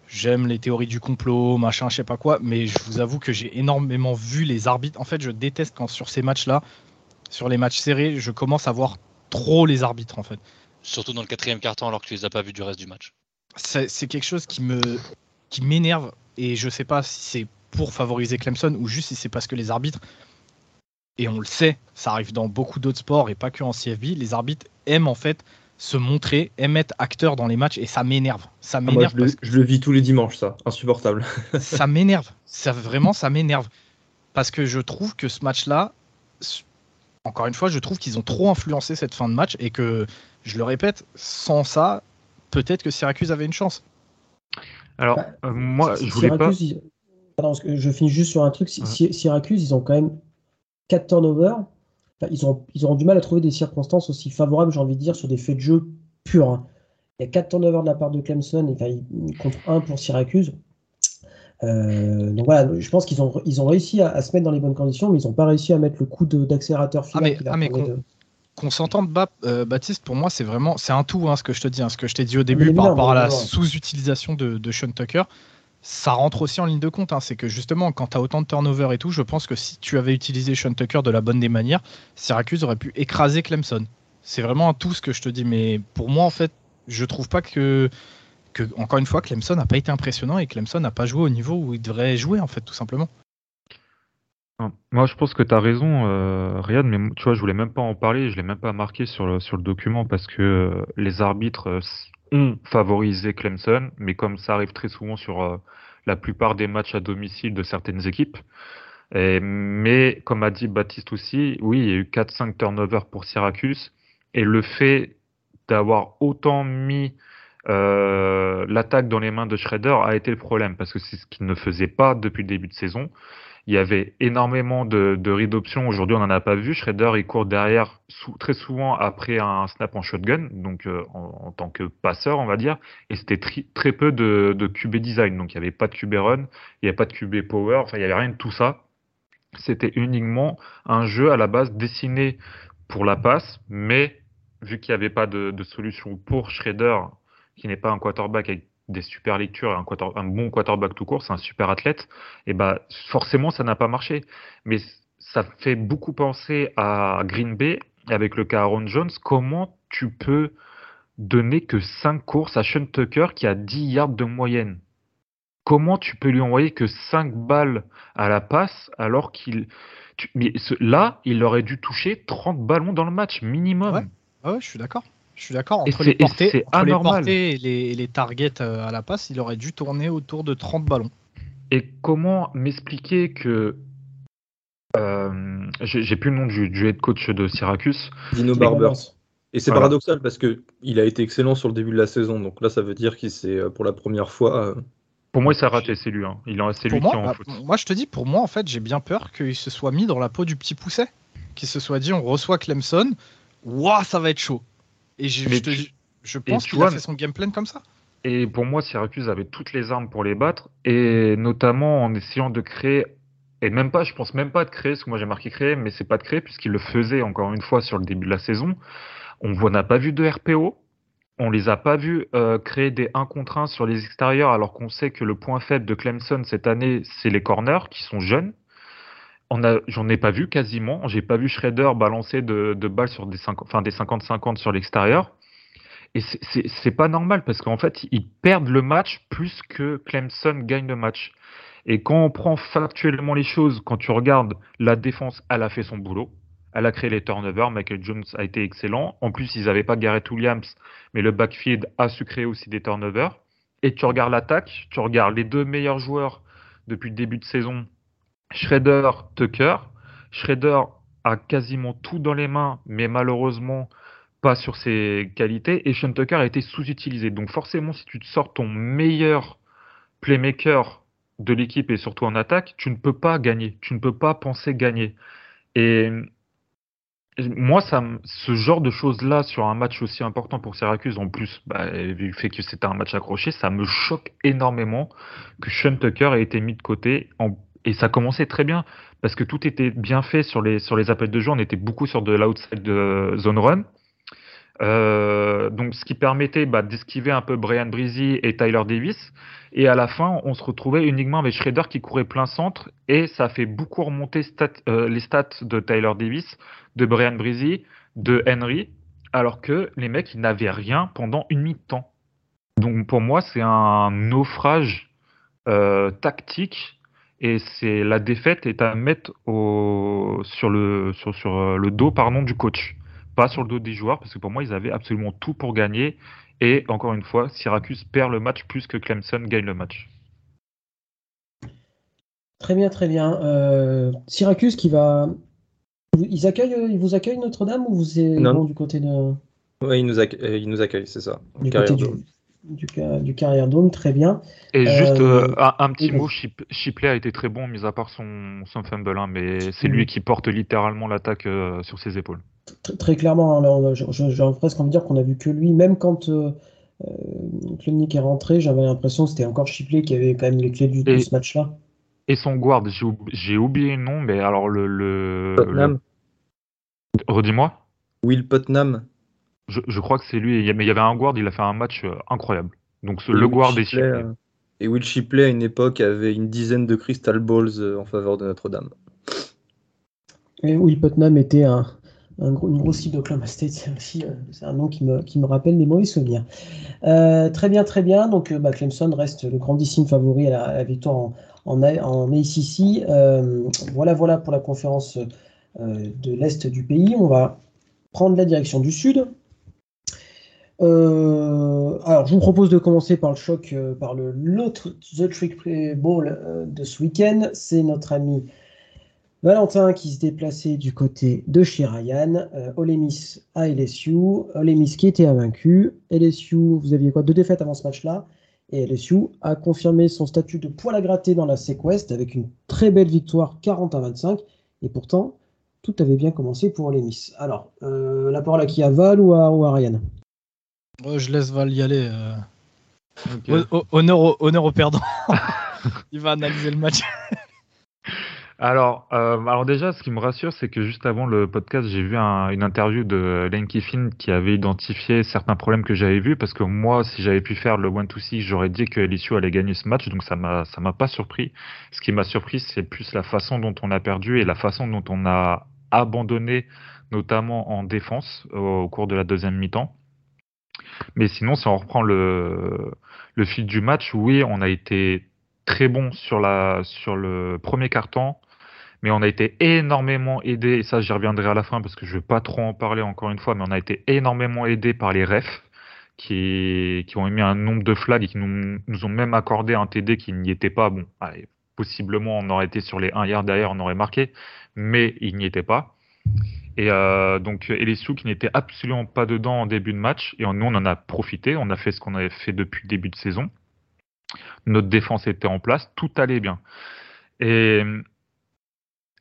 j'aime les théories du complot, machin, je sais pas quoi, mais je vous avoue que j'ai énormément vu les arbitres. En fait, je déteste quand sur ces matchs-là, sur les matchs serrés, je commence à voir trop les arbitres en fait. Surtout dans le quatrième quart-temps alors que tu les as pas vus du reste du match. c'est quelque chose qui me qui m'énerve et je sais pas si c'est pour favoriser Clemson ou juste si c'est parce que les arbitres et on le sait, ça arrive dans beaucoup d'autres sports et pas que en CFB, les arbitres aiment en fait se montrer, aiment être acteurs dans les matchs et ça m'énerve. Ça Ah, m'énerve je, le, je vis tous les dimanches, ça. Insupportable. ça m'énerve. Ça vraiment ça m'énerve parce que je trouve que ce match-là encore une fois, je trouve qu'ils ont trop influencé cette fin de match et que je le répète, sans ça, peut-être que Syracuse avait une chance. Alors, Bah, euh, moi, je voulais pas. Ils- Pardon, je finis juste sur un truc. Ouais. Syracuse, ils ont quand même 4 turnovers. Ils, ont, ils auront du mal à trouver des circonstances aussi favorables, j'ai envie de dire, sur des faits de jeu purs. hein. Il y a 4 turnovers de la part de Clemson enfin, contre 1 pour Syracuse. Euh, donc voilà, je pense qu'ils ont, ils ont réussi à, à se mettre dans les bonnes conditions, mais ils n'ont pas réussi à mettre le coup d'accélérateur final. ah, mais permet qu'on- de- Qu'on s'entende, euh, Baptiste, pour moi, c'est vraiment c'est un tout, hein, ce que je te dis, hein, ce que je t'ai dit au début par rapport à la sous-utilisation de, de Sean Tucker. Ça rentre aussi en ligne de compte. hein, c'est que justement, quand tu as autant de turnover et tout, je pense que si tu avais utilisé Sean Tucker de la bonne des manières, Syracuse aurait pu écraser Clemson. C'est vraiment tout ce que je te dis. Mais pour moi, en fait, je trouve pas que, encore une fois, Clemson n'a pas été impressionnant et Clemson n'a pas joué au niveau où il devrait jouer, en fait, tout simplement. Moi, je pense que tu as raison, euh, Riyad, mais tu vois, je voulais même pas en parler, je l'ai même pas marqué sur le, sur le document parce que euh, les arbitres euh, ont favorisé Clemson, mais comme ça arrive très souvent sur euh, la plupart des matchs à domicile de certaines équipes. Mais comme a dit Baptiste aussi, oui, il y a eu 4-5 turnovers pour Syracuse, et le fait d'avoir autant mis euh, l'attaque dans les mains de Schrader a été le problème, parce que c'est ce qu'il ne faisait pas depuis le début de saison. Il y avait énormément de, de read options. Aujourd'hui, on n'en a pas vu. Shredder, il court derrière sou- très souvent après un snap en shotgun, donc euh, en, tant que passeur, on va dire. Et c'était très peu de, de QB design. Donc, il n'y avait pas de QB run, il n'y avait pas de QB power, enfin, il n'y avait rien de tout ça. C'était uniquement un jeu à la base dessiné pour la passe, mais vu qu'il n'y avait pas de, de solution pour Shredder, qui n'est pas un quarterback avec des super lectures et un, bon quarterback tout court, c'est un super athlète, et bah forcément ça n'a pas marché. Mais ça fait beaucoup penser à Green Bay avec le cas Aaron Jones. Comment tu peux donner que 5 courses à Sean Tucker qui a 10 yards de moyenne? Comment tu peux lui envoyer que 5 balles à la passe alors qu'il. Mais là, il aurait dû toucher 30 ballons dans le match, minimum. Ouais, ah ouais je suis d'accord. Je suis d'accord. Entre, les portées, et, les, les, targets euh, à la passe, il aurait dû tourner autour de 30 ballons. Et comment m'expliquer que. Euh, J'ai plus le nom du, du, head coach de Syracuse. Dino Barbers. Et c'est paradoxal parce qu'il a été excellent sur le début de la saison. Donc là, ça veut dire qu'il s'est euh, pour la première fois. Euh, pour moi, il s'est raté, c'est lui. Hein. Il c'est lui moi, qui en bah, Moi, je te dis, pour moi, en fait, j'ai bien peur qu'il se soit mis dans la peau du petit pousset. Qu'il se soit dit, on reçoit Clemson. Waouh, ça va être chaud. Et je, je, pense qu'il a fait son game plan comme ça. Et pour moi, Syracuse avait toutes les armes pour les battre, et notamment en essayant de créer, et même pas, je pense même pas de créer, ce que moi j'ai marqué créer, mais c'est pas de créer, puisqu'il le faisait encore une fois sur le début de la saison. On n'a pas vu de RPO, on les a pas vus euh, créer des 1 contre 1 sur les extérieurs, alors qu'on sait que le point faible de Clemson cette année, c'est les corners qui sont jeunes. J'en ai pas vu quasiment. J'ai pas vu Schrader balancer de, balles sur des 50-50 sur l'extérieur. Et c'est pas normal parce qu'en fait, ils perdent le match plus que Clemson gagne le match. Et quand on prend factuellement les choses, quand tu regardes la défense, elle a fait son boulot. Elle a créé les turnovers. Michael Jones a été excellent. En plus, ils n'avaient pas Garrett Williams, mais le backfield a su créer aussi des turnovers. Et tu regardes l'attaque, tu regardes les deux meilleurs joueurs depuis le début de saison, Shredder, Tucker. Shredder a quasiment tout dans les mains, mais malheureusement, pas sur ses qualités et Sean Tucker a été sous-utilisé. Donc forcément, si tu te sors ton meilleur playmaker de l'équipe et surtout en attaque, tu ne peux pas gagner. Tu ne peux pas penser gagner. Et moi, ça, ce genre de choses-là sur un match aussi important pour Syracuse, en plus, bah, vu le fait que c'était un match accroché, ça me choque énormément que Sean Tucker ait été mis de côté. Et ça commençait très bien parce que tout était bien fait sur les, appels de jeu. On était beaucoup sur de l'outside zone run. Euh, donc, ce qui permettait bah, d'esquiver un peu Brian Breezy et Tyler Davis. Et à la fin, on se retrouvait uniquement avec Schrader qui courait plein centre. Et ça fait beaucoup remonter euh, les stats de Tyler Davis, de Brian Breezy, de Henry, alors que les mecs, ils n'avaient rien pendant une mi-temps. Donc, pour moi, c'est un naufrage euh, tactique. Et c'est la défaite est à mettre au, sur, le, sur, sur le dos pardon, du coach pas sur le dos des joueurs, parce que pour moi, ils avaient absolument tout pour gagner. Et encore une fois, Syracuse perd le match plus que Clemson gagne le match. Très bien, très bien. Euh, Syracuse qui va. Ils, accueillent, ils vous accueillent Notre-Dame ou vous êtes du côté de. Oui, ils nous, accueillent, ils nous accueillent, c'est ça. Du côté du, du, Carrière Dome, très bien. Et juste euh, euh, un, petit mot, Shipley a été très bon, mis à part son, son fumble, hein, mais c'est lui qui porte littéralement l'attaque sur ses épaules. Très, clairement, hein, j'ai presque envie de dire qu'on a vu que lui, même quand euh, euh est rentré, j'avais l'impression que c'était encore Chipley qui avait quand même les clés du, de ce match-là. Et son guard, j'ai oublié le nom, mais alors le. le, Redis-moi. Will Putnam. Je, crois que c'est lui, mais il y avait un guard, il a fait un match euh, incroyable. Donc le guard est euh, Et Will Shipley, à une époque, avait une dizaine de Crystal Balls en faveur de Notre-Dame. Et Will Putnam était un, un gros, une grosse cible d'Oklahoma State, c'est aussi euh, c'est un nom qui me, qui me rappelle des mauvais souvenirs. Euh, très bien, très bien. Donc euh, bah, Clemson reste le grandissime favori à la, victoire en, en, en ACC. voilà, voilà pour la conférence de l'Est du pays. On va prendre la direction du Sud. Alors, je vous propose de commencer par le choc, par le l'autre The Trick Play Ball de ce week-end. C'est notre ami Valentin qui se déplaçait du côté de Shirayan, euh, Olemis à LSU, Olemis qui était invaincu, LSU, vous aviez quoi? Deux défaites avant ce match-là, et LSU a confirmé son statut de poil à gratter dans la SEC avec une très belle victoire 40 à 25, et pourtant, tout avait bien commencé pour Olemis. Alors, euh, la parole à qui À Val ou à, Ryan? Je laisse Val y aller. Euh. Honneur, au, honneur au perdant. Il va analyser le match. Alors, euh, alors déjà, ce qui me rassure, c'est que juste avant le podcast, j'ai vu une interview de Lane Kiffin qui avait identifié certains problèmes que j'avais vus, parce que moi, si j'avais pu faire le 1-2-6, j'aurais dit que LSU allait gagner ce match, donc ça m'a ça m'a pas surpris. Ce qui m'a surpris, c'est plus la façon dont on a perdu et la façon dont on a abandonné, notamment en défense, au, cours de la deuxième mi-temps. Mais sinon, si on reprend le, le fil du match, oui, on a été très bon sur, la, sur le premier carton mais on a été énormément aidé, et ça j'y reviendrai à la fin parce que je ne vais pas trop en parler encore une fois, mais on a été énormément aidé par les refs qui, qui ont émis un nombre de flags et qui nous, nous ont même accordé un TD qui n'y était pas. Bon, possiblement on aurait été sur les 1 yard derrière, on aurait marqué, mais il n'y était pas. Et euh, donc LSU qui n'était absolument pas dedans en début de match, et nous on en a profité, on a fait ce qu'on avait fait depuis le début de saison. Notre défense était en place, tout allait bien. Et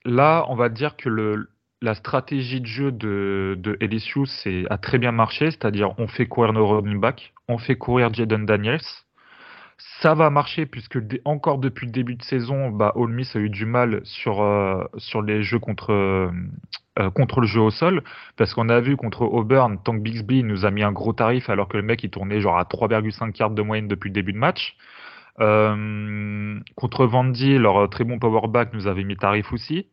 là, on va dire que le, la stratégie de jeu de, de LSU a très bien marché, c'est-à-dire on fait courir nos running backs, on fait courir Jaden Daniels. Ça va marcher puisque encore depuis le début de saison, bah, Ole Miss a eu du mal sur, euh, sur les jeux contre, euh, contre le jeu au sol parce qu'on a vu contre Auburn, Tank Bixby nous a mis un gros tarif alors que le mec il tournait genre à 3,5 yards de moyenne depuis le début de match. Euh, contre Vandy, leur très bon powerback nous avait mis tarif aussi.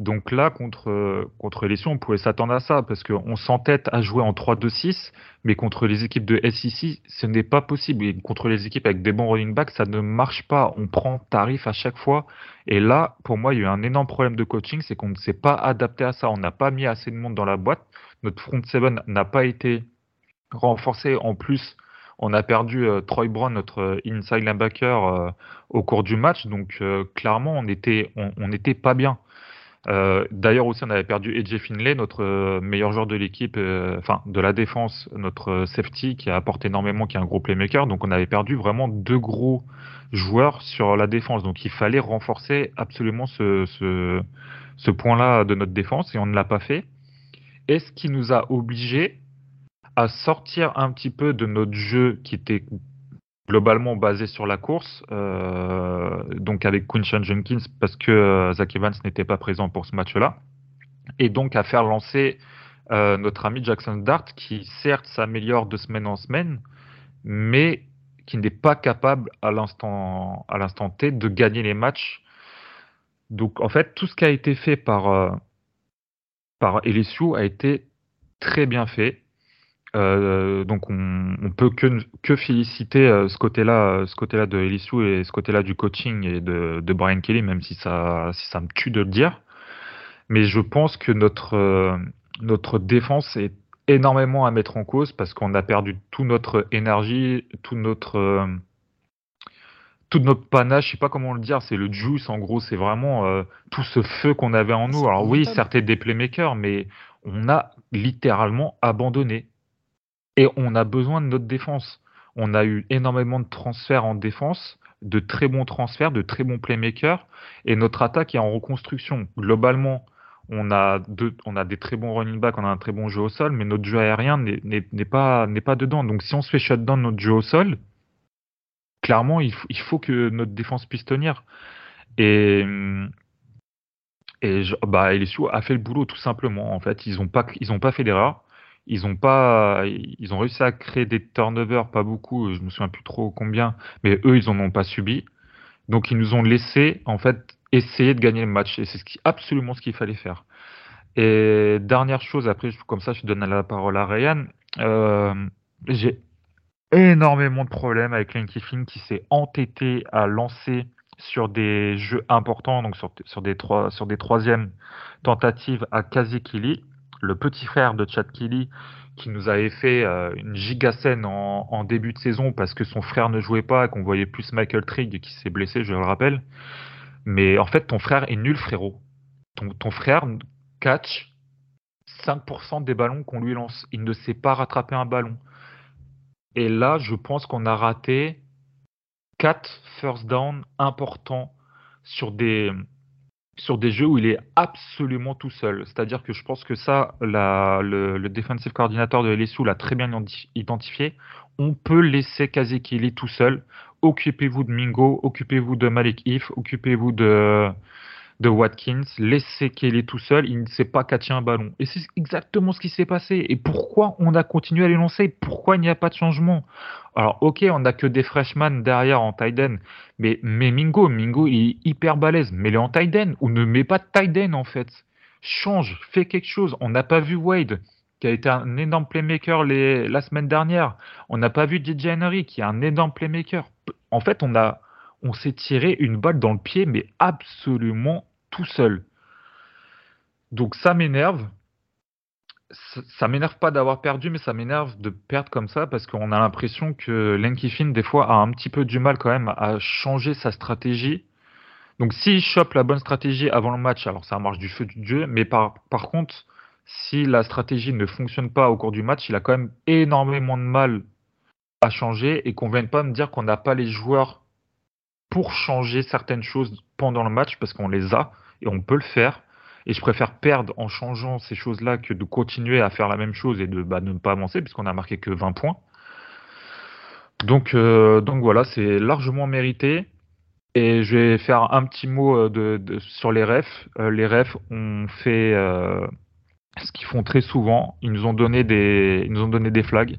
Donc là, contre, contre les on pouvait s'attendre à ça, parce qu'on s'entête à jouer en 3-2-6, mais contre les équipes de SEC, ce n'est pas possible. Et contre les équipes avec des bons running backs, ça ne marche pas. On prend tarif à chaque fois. Et là, pour moi, il y a eu un énorme problème de coaching, c'est qu'on ne s'est pas adapté à ça. On n'a pas mis assez de monde dans la boîte. Notre front seven n'a pas été renforcé. En plus, on a perdu euh, Troy Brown, notre euh, inside linebacker, euh, au cours du match. Donc, clairement, on était, on n'était pas bien. Euh, d'ailleurs aussi, on avait perdu AJ Finlay, notre euh, meilleur joueur de l'équipe, euh, enfin de la défense, notre safety qui a apporté énormément, qui est un gros playmaker. Donc on avait perdu vraiment deux gros joueurs sur la défense. Donc il fallait renforcer absolument ce, ce, ce point-là de notre défense et on ne l'a pas fait. Et ce qui nous a obligés à sortir un petit peu de notre jeu qui était globalement basé sur la course, euh, donc avec Quinton Jenkins parce que euh, Zach Evans n'était pas présent pour ce match-là, et donc à faire lancer euh, notre ami Jackson Dart qui certes s'améliore de semaine en semaine, mais qui n'est pas capable à l'instant à l'instant T de gagner les matchs. Donc en fait tout ce qui a été fait par LSU a été très bien fait. Euh, donc on, on, peut que, que féliciter euh, ce côté-là, ce côté-là de Elissu et ce côté-là du coaching et de, de, Brian Kelly, même si ça, si ça me tue de le dire. Mais je pense que notre, euh, notre défense est énormément à mettre en cause parce qu'on a perdu toute notre énergie, tout notre toute notre panache, je sais pas comment le dire, c'est le juice en gros, c'est vraiment tout ce feu qu'on avait en nous. Alors oui, certes des playmakers, mais on a littéralement abandonné. Et on a besoin de notre défense. On a eu énormément de transferts en défense, de très bons transferts, de très bons playmakers, et notre attaque est en reconstruction. Globalement, on a, des très bons running backs, on a un très bon jeu au sol, mais notre jeu aérien n'est pas, dedans. Donc si on se fait shutdown notre jeu au sol, clairement, il, faut que notre défense puisse tenir. Et, et bah, a fait le boulot tout simplement. En fait, ils n'ont pas, pas fait d'erreur. Ils ont pas, ils ont réussi à créer des turnovers, pas beaucoup, je me souviens plus trop combien, mais eux, ils en ont pas subi. Donc, ils nous ont laissé, en fait, essayer de gagner le match. Et c'est absolument ce qu'il fallait faire. Et dernière chose, après, comme ça, je donne la parole à Ryan. Euh, j'ai énormément de problèmes avec Lane Kiffin qui s'est entêté à lancer sur des jeux importants, donc sur, des, trois, troisièmes tentatives à Kazikili le petit frère de Chad Kelly, qui nous avait fait euh, une giga scène en, début de saison parce que son frère ne jouait pas et qu'on voyait plus Michael Trigg qui s'est blessé, je le rappelle. Mais en fait, ton frère est nul, frérot. Ton, frère catch 5% des ballons qu'on lui lance. Il ne sait pas rattraper un ballon. Et là, je pense qu'on a raté 4 first down importants sur des, sur des jeux où il est absolument tout seul. C'est-à-dire que je pense que ça, le, defensive coordinator de LSU l'a très bien identifié. On peut laisser Kazekili tout seul. Occupez-vous de Mingo, occupez-vous de Malik If, occupez-vous de, de Watkins, laisser Kelly tout seul, il ne sait pas catcher un ballon. Et c'est exactement ce qui s'est passé. Et pourquoi on a continué à les lancer? Pourquoi il n'y a pas de changement? Alors, ok, on n'a que des freshmen derrière en tight mais, mais Mingo, Mingo, il est hyper balèze. Mets-le en tight ou ne mets pas de tight en fait. Change, fais quelque chose. On n'a pas vu Wade qui a été un énorme playmaker les, la semaine dernière. On n'a pas vu DJ Henry, qui est un énorme playmaker. En fait, on, a, on s'est tiré une balle dans le pied, mais absolument tout seul. Donc ça m'énerve. Ça, m'énerve pas d'avoir perdu, mais ça m'énerve de perdre comme ça parce qu'on a l'impression que Len Kiffin, des fois, a un petit peu du mal quand même à changer sa stratégie. Donc s'il chope la bonne stratégie avant le match, alors ça marche du feu du dieu, mais par, par contre, si la stratégie ne fonctionne pas au cours du match, il a quand même énormément de mal à changer et qu'on ne vienne pas me dire qu'on n'a pas les joueurs pour changer certaines choses pendant le match parce qu'on les a et on peut le faire. Et je préfère perdre en changeant ces choses-là que de continuer à faire la même chose et de bah, ne pas avancer puisqu'on a marqué que 20 points. Donc, euh, donc voilà, c'est largement mérité. Et je vais faire un petit mot euh, de, sur les refs. Euh, les refs ont fait ce qu'ils font très souvent, ils nous ont donné des, ils nous ont donné des flags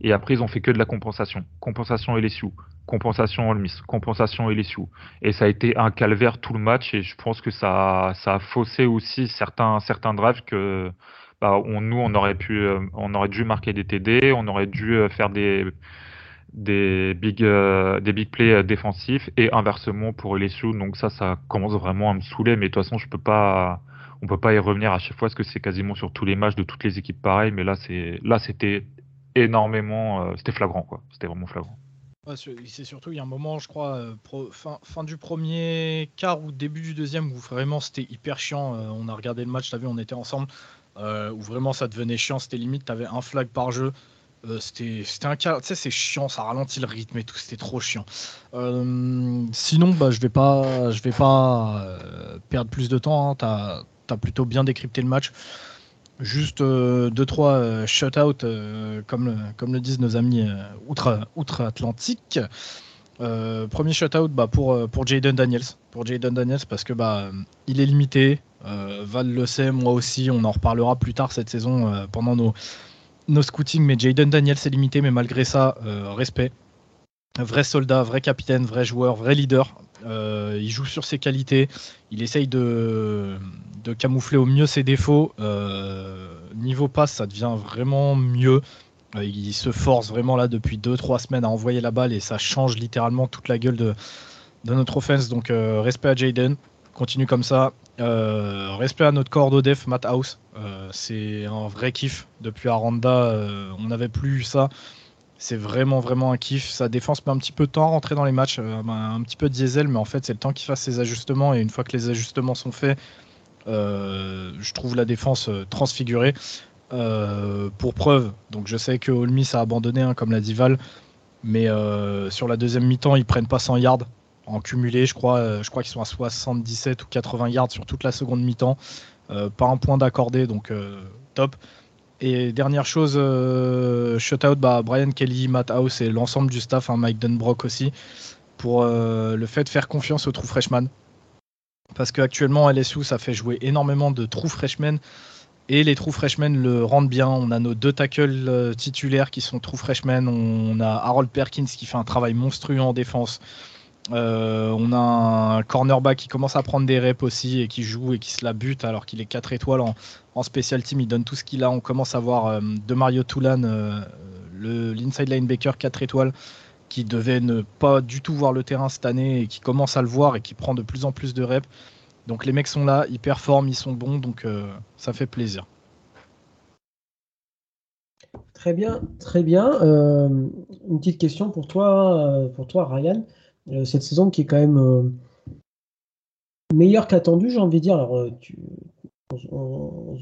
et après ils ont fait que de la compensation, compensation LSU, compensation All Miss, compensation LSU et ça a été un calvaire tout le match. Et je pense que ça, ça a faussé aussi certains, certains drives que bah, nous on aurait pu, euh, on aurait dû marquer des TD, on aurait dû euh, faire des big, euh, des big plays défensifs. Et inversement pour LSU. Donc ça, ça commence vraiment à me saouler. Mais de toute façon, je peux pas, on peut pas y revenir à chaque fois parce que c'est quasiment sur tous les matchs de toutes les équipes pareilles, mais là là c'était énormément, euh, c'était flagrant quoi, c'était vraiment flagrant. c'est surtout il y a un moment, je crois, euh, fin, fin, du premier quart ou début du deuxième où vraiment c'était hyper chiant. Euh, on a regardé le match, t'as vu, on était ensemble, où vraiment ça devenait chiant, c'était limite, t'avais un flag par jeu. c'était un cas, tu sais, c'est chiant, ça ralentit le rythme et tout, c'était trop chiant. sinon, bah, je vais pas, je vais pas perdre plus de temps. Hein, t'as plutôt bien décrypté le match. Juste 2-3 euh, shutout, euh, comme, le disent nos amis euh, outre, outre-Atlantique. premier shutout bah, pour, pour Jaden Daniels. Pour Daniels, parce que bah, il est limité. Val le sait, moi aussi. On en reparlera plus tard cette saison pendant nos, nos scootings. Mais Jaden Daniels est limité, mais malgré ça, respect. Vrai soldat, vrai capitaine, vrai joueur, vrai leader. Euh, il joue sur ses qualités. Il essaye de, camoufler au mieux ses défauts. Euh, niveau passe, ça devient vraiment mieux. Euh, il se force vraiment là depuis 2-3 semaines à envoyer la balle et ça change littéralement toute la gueule de, notre offense. Donc respect à Jaden. Continue comme ça. respect à notre corps def, Matt House. c'est un vrai kiff. Depuis Aranda, on n'avait plus ça. C'est vraiment, vraiment un kiff. Sa défense met un petit peu de temps à rentrer dans les matchs, euh, un petit peu diesel, mais en fait, c'est le temps qu'il fasse ses ajustements. Et une fois que les ajustements sont faits, euh, je trouve la défense euh, transfigurée. pour preuve, donc je sais que Olmis a abandonné, hein, comme l'a dit Val, mais sur la deuxième mi-temps, ils prennent pas 100 yards en cumulé. Je crois, je crois qu'ils sont à 77 ou 80 yards sur toute la seconde mi-temps. pas un point d'accordé, donc top. Et dernière chose, euh, shutout bah, Brian Kelly, Matt House et l'ensemble du staff, hein, Mike Dunbrock aussi, pour euh, le fait de faire confiance aux true freshmen. Parce qu'actuellement, LSU, ça fait jouer énormément de true freshmen. Et les true freshmen le rendent bien. On a nos deux tackles euh, titulaires qui sont true freshmen. On a Harold Perkins qui fait un travail monstrueux en défense. On a un cornerback qui commence à prendre des reps aussi et qui joue et qui se la bute alors qu'il est 4 étoiles en, en, special team. Il donne tout ce qu'il a. On commence à voir euh, de Mario Toulan, euh, l'inside linebacker 4 étoiles, qui devait ne pas du tout voir le terrain cette année et qui commence à le voir et qui prend de plus en plus de reps. Donc les mecs sont là, ils performent, ils sont bons, donc ça fait plaisir. Très bien, très bien. une petite question pour toi, pour toi Ryan. Euh, cette saison qui est quand même euh, meilleure qu'attendue, j'ai envie de dire. Alors, euh, on,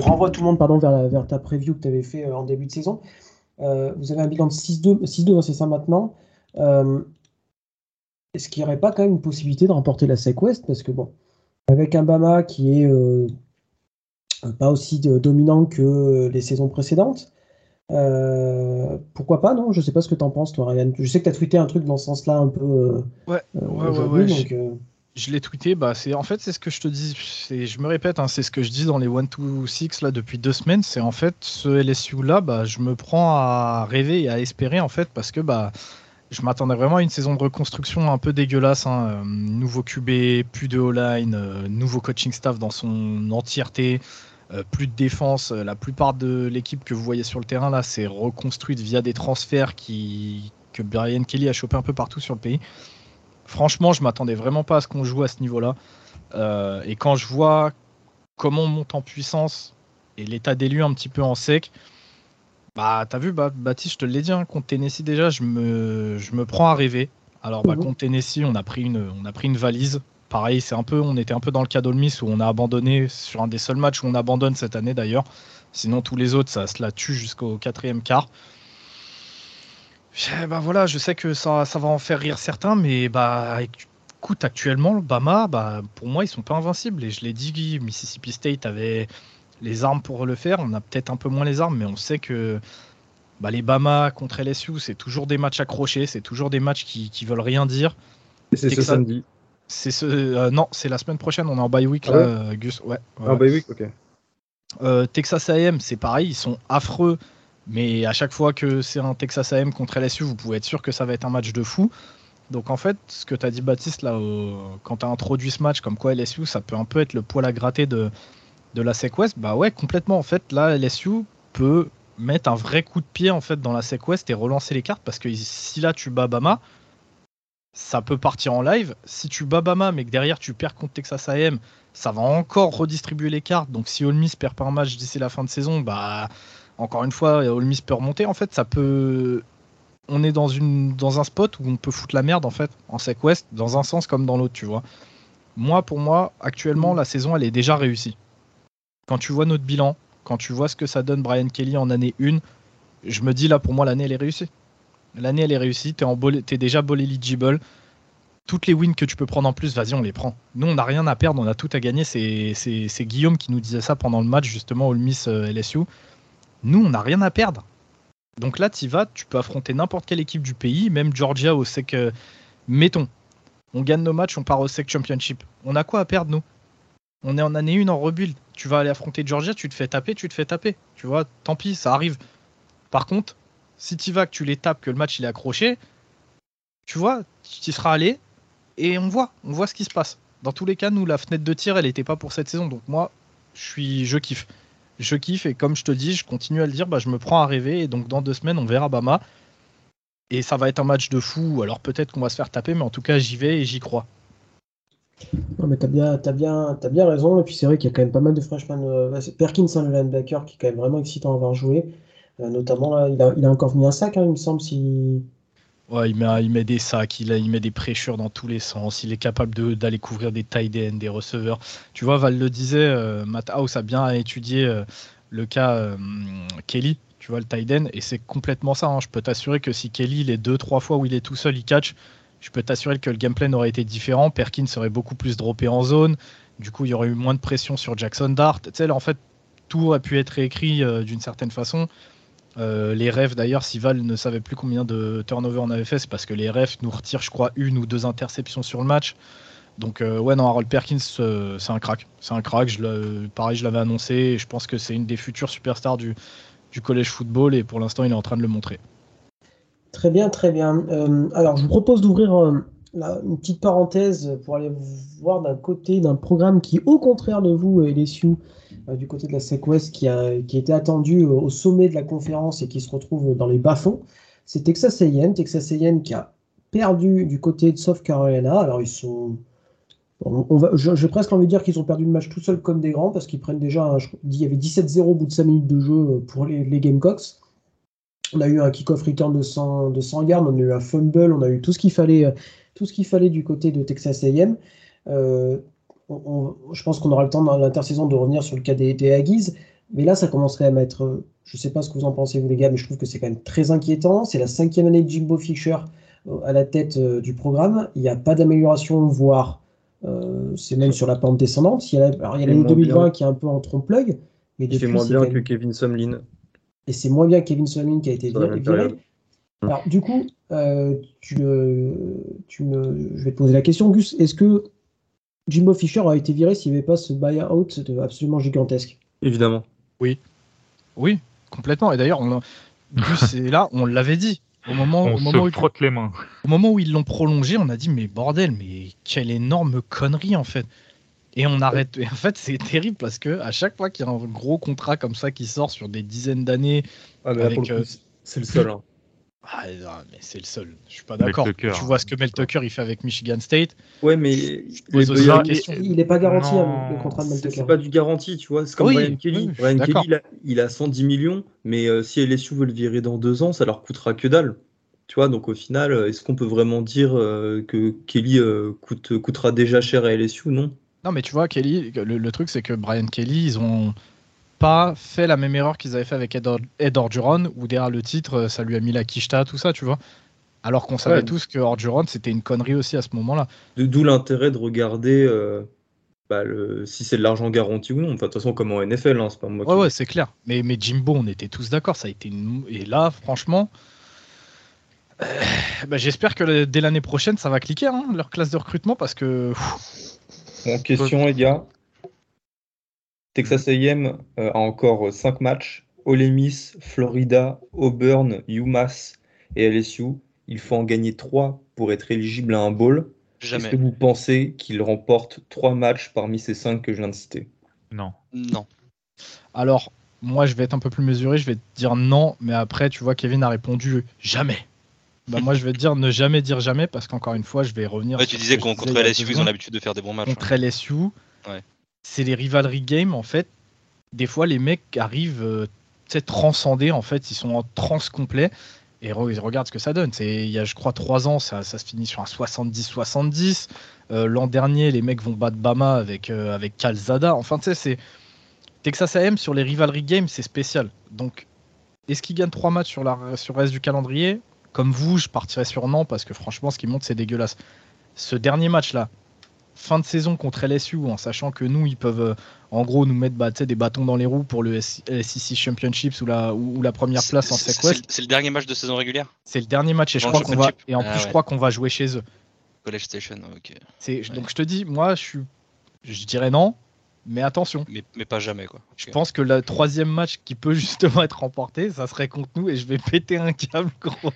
renvoie tout le monde pardon, vers, vers ta preview que tu avais fait en début de saison. vous avez un bilan de 6-2, c'est ça maintenant. Est-ce qu'il n'y aurait pas quand même une possibilité de remporter la SEC West? Parce que bon, avec un Bama qui est pas aussi dominant que les saisons précédentes, euh, pourquoi pas, non? Je sais pas ce que t'en penses, toi, Ryan. Je sais que t'as tweeté un truc dans ce sens-là un peu. Euh, ouais, ouais, ouais, Je l'ai tweeté, bah c'est en fait c'est ce que je te dis, je me répète, hein, c'est ce que je dis dans les 1 to 6 là depuis deux semaines, c'est en fait ce LSU là, bah je me prends à rêver et à espérer en fait parce que bah je m'attendais vraiment à une saison de reconstruction un peu dégueulasse, hein, euh, nouveau QB, plus de O-line, euh, nouveau coaching staff dans son entièreté, euh, plus de défense. La plupart de l'équipe que vous voyez sur le terrain là, c'est reconstruite via des transferts qui que Brian Kelly a chopé un peu partout sur le pays. Franchement, je m'attendais vraiment pas à ce qu'on joue à ce niveau-là. Euh, et quand je vois comment on monte en puissance et l'état des lieux un petit peu en sec, bah t'as vu, bah, Baptiste, je te l'ai dit, hein, contre Tennessee déjà, je me, je me prends à rêver. Alors bah, mhm. contre Tennessee, on a pris une, on a pris une valise. Pareil, c'est un peu, on était un peu dans le cas d'Olmis où on a abandonné sur un des seuls matchs où on abandonne cette année d'ailleurs. Sinon tous les autres, ça se la tue jusqu'au quatrième quart. Bah voilà, je sais que ça, ça va en faire rire certains, mais bah écoute, actuellement, le Bama, bah, pour moi, ils sont pas invincibles. Et je l'ai dit, Mississippi State avait les armes pour le faire. On a peut-être un peu moins les armes, mais on sait que bah, les Bama contre LSU, c'est toujours des matchs accrochés, c'est toujours des matchs qui, qui veulent rien dire. Et c'est ce samedi C'est ce, euh, non, c'est la semaine prochaine. On est en bye week ah là, Gus. Ouais. Ah, bye week, ok. Euh, Texas A&M, c'est pareil, ils sont affreux mais à chaque fois que c'est un Texas AM contre LSU, vous pouvez être sûr que ça va être un match de fou. Donc en fait, ce que tu as dit Baptiste là, quand tu as introduit ce match, comme quoi LSU, ça peut un peu être le poil à gratter de, la SEC bah ouais, complètement. En fait, là, LSU peut mettre un vrai coup de pied en fait dans la SEC et relancer les cartes parce que si là tu bats Bama, ça peut partir en live. Si tu bats Bama mais que derrière tu perds contre Texas AM, ça va encore redistribuer les cartes. Donc si Ole Miss perd pas un match d'ici la fin de saison, bah encore une fois, Ole Miss peut remonter. En fait, ça peut. On est dans, un spot où on peut foutre la merde, en fait, en dans un sens comme dans l'autre, tu vois. Moi, pour moi, actuellement, la saison, elle est déjà réussie. Quand tu vois notre bilan, quand tu vois ce que ça donne Brian Kelly en année 1, je me dis là, pour moi, l'année, elle est réussie. L'année, elle est réussie. T'es, en déjà ball eligible. Toutes les wins que tu peux prendre en plus, vas-y, on les prend. Nous, on n'a rien à perdre, on a tout à gagner. C'est, Guillaume qui nous disait ça pendant le match, justement, Ole Miss euh, LSU. Nous, on n'a rien à perdre. Donc là, tu vas, tu peux affronter n'importe quelle équipe du pays, même Georgia au SEC. Euh, mettons, on gagne nos matchs, on part au SEC Championship. On a quoi à perdre, nous? On est en année 1 en rebuild. Tu vas aller affronter Georgia, tu te fais taper, tu te fais taper. Tu vois, tant pis, ça arrive. Par contre, si tu vas, que tu les tapes, que le match il est accroché, tu vois, tu y seras allé et on voit, on voit ce qui se passe. Dans tous les cas, nous, la fenêtre de tir, elle n'était pas pour cette saison. Donc moi, je suis, je kiffe je kiffe et comme je te dis, je continue à le dire, bah, je me prends à rêver et donc dans deux semaines on verra Bama et ça va être un match de fou. Alors peut-être qu'on va se faire taper, mais en tout cas j'y vais et j'y crois. Non mais t'as bien, as bien, bien raison et puis c'est vrai qu'il y a quand même pas mal de freshmen. Euh, Perkins, hein, le linebacker, qui est quand même vraiment excitant à avoir joué. Euh, notamment là, il a, encore mis un sac, hein, il me semble. Ouais, il met, il met des sacs, il, a, il met des pressures dans tous les sens. Il est capable d'aller couvrir des tight ends, des receveurs. Tu vois, Val le disait, euh, Matt House a bien étudié euh, le cas euh, Kelly, tu vois, le tight end, et c'est complètement ça. Hein. Je peux t'assurer que si Kelly, les deux, trois fois où il est tout seul, il catch, je peux t'assurer que le gameplay aurait été différent. Perkins serait beaucoup plus droppé en zone. Du coup, il y aurait eu moins de pression sur Jackson Dart. Tu sais, en fait, tout aurait pu être réécrit d'une certaine façon. Euh, les refs, d'ailleurs, si Val ne savait plus combien de turnover on avait fait, c'est parce que les refs nous retirent, je crois, une ou deux interceptions sur le match. Donc, euh, ouais, non, Harold Perkins, euh, c'est un crack. C'est un crack. Je pareil, je l'avais annoncé. Et je pense que c'est une des futures superstars du, du collège football. Et pour l'instant, il est en train de le montrer. Très bien, très bien. alors, je vous propose d'ouvrir une petite parenthèse pour aller voir d'un côté d'un programme qui, au contraire de vous, LSU, euh, du côté de la SEC West qui a, qui été attendu euh, au sommet de la conférence et qui se retrouve dans les bas-fonds. C'est Texas A&M. Texas A&M qui a perdu du côté de South Carolina. Alors ils sont... On va, j'ai presque envie de dire qu'ils ont perdu le match tout seuls comme des grands parce qu'ils prennent déjà, il y avait 17-0 au bout de 5 minutes de jeu euh, pour les, Gamecocks. On a eu un kick-off return de 100, de 100 yards, on a eu un fumble, on a eu tout ce qu'il fallait, tout ce qu'il fallait du côté de Texas A&M. Euh, je pense qu'on aura le temps dans l'intersaison de revenir sur le cas des, des Mais là, ça commencerait à mettre. Je ne sais pas ce que vous en pensez, vous les gars, mais je trouve que c'est quand même très inquiétant. C'est la cinquième année de Jimbo Fisher euh, à la tête euh, du programme. Il n'y a pas d'amélioration, voire euh, c'est même sur la pente descendante. Il y a, l'année 2020 qui est un peu en trompe-l'œil. Mais il fait moins bien que Kevin Sumlin. Et c'est moins bien que Kevin Sumlin qui a été viré. Alors, du coup, tu, tu me... je vais te poser la question, Gus. Est-ce que Jimbo Fisher aurait été viré s'il n'y avait pas ce buy-out absolument gigantesque. Évidemment. Oui. Oui, complètement. Et d'ailleurs, on, c'est là, on l'avait dit. Au moment, On au se moment où, frotte les mains. au moment où ils l'ont prolongé, on a dit mais bordel, mais quelle énorme connerie en fait. Et on arrête. Et en fait, c'est terrible parce que à chaque fois qu'il y a un gros contrat comme ça qui sort sur des dizaines d'années, Ah, Avec, euh, c'est le seul. hein. Ah, non, mais c'est le seul. Je suis pas d'accord. Tu vois ce que Mel Tucker il fait avec Michigan State? Ouais, mais. Il n'est pas garanti Non. hein, le contrat de Mel C'est Tucker. c'est pas du garanti, tu vois. C'est comme Oui, Brian Kelly. oui, Brian. Kelly, il a, il a 110 millions, mais euh, si LSU veut le virer dans deux ans, ça leur coûtera que dalle. Tu vois, donc au final, euh, est-ce qu'on peut vraiment dire euh, que Kelly euh, coûte, coûtera déjà cher à LSU Non. Non, mais tu vois, Kelly, le, le truc c'est que Brian Kelly, ils ont pas fait la même erreur qu'ils avaient fait avec Ed, Or- Ed Orgeron, où derrière le titre, euh, ça lui a mis la quicheta, tout ça, tu vois. Alors qu'on savait Ouais. tous que Orgeron, c'était une connerie aussi à ce moment-là. De- D'où l'intérêt de regarder euh, bah, le, si c'est de l'argent garanti ou non. Enfin, de toute façon, comme en NFL, hein, c'est pas moi Ouais, qui. ouais, c'est clair. Mais, mais Jimbo, on était tous d'accord, ça a été une... Et là, franchement, euh, bah, j'espère que le- dès l'année prochaine, ça va cliquer, hein, leur classe de recrutement, parce que... pff, Bon, question, les gars. Texas A&M euh, a encore 5 matchs. Ole Miss, Florida, Auburn, UMass et LSU. Il faut en gagner 3 pour être éligible à un bowl. Est-ce que vous pensez qu'il remporte 3 matchs parmi ces 5 que je viens de citer? Non. Non. Alors, moi, je vais être un peu plus mesuré, je vais te dire non, mais après, tu vois, Kevin a répondu jamais. Bah, moi, je vais te dire ne jamais dire jamais, parce qu'encore une fois, je vais revenir. Ouais, sur tu disais qu'on contre LSU, ils ont l'habitude de faire des bons matchs. Contre. LSU, Ouais. C'est les rivalry games, en fait. Des fois, les mecs arrivent, euh, transcendés, en fait, ils sont en transe complet. Et re- ils regardent ce que ça donne. C'est, il y a, je crois, trois ans, ça, se finit sur un 70-70. Euh, l'an dernier, les mecs vont battre Bama avec, euh, avec Calzada. Enfin, tu sais, c'est. Texas AM sur les rivalry games, c'est spécial. Donc, est-ce qu'ils gagnent trois matchs sur, la, sur le reste du calendrier? Comme vous, je partirais sur parce que franchement, ce qui monte, c'est dégueulasse. Ce dernier match-là, fin de saison contre LSU, en sachant que nous, ils peuvent euh, en gros nous mettre bah, des bâtons dans les roues pour le SEC Championship ou la, ou, ou la première place en SEC c'est- West. C'est le dernier match de saison régulière C'est le dernier match et je crois qu'on va et en Ah plus je crois qu'on va jouer chez eux. College Station, ok. Ouais. donc je te dis moi je suis je dirais non mais attention. Mais, mais pas jamais, quoi. Je pense que le troisième match qui peut justement être remporté, ça serait contre nous et je vais péter un câble gros.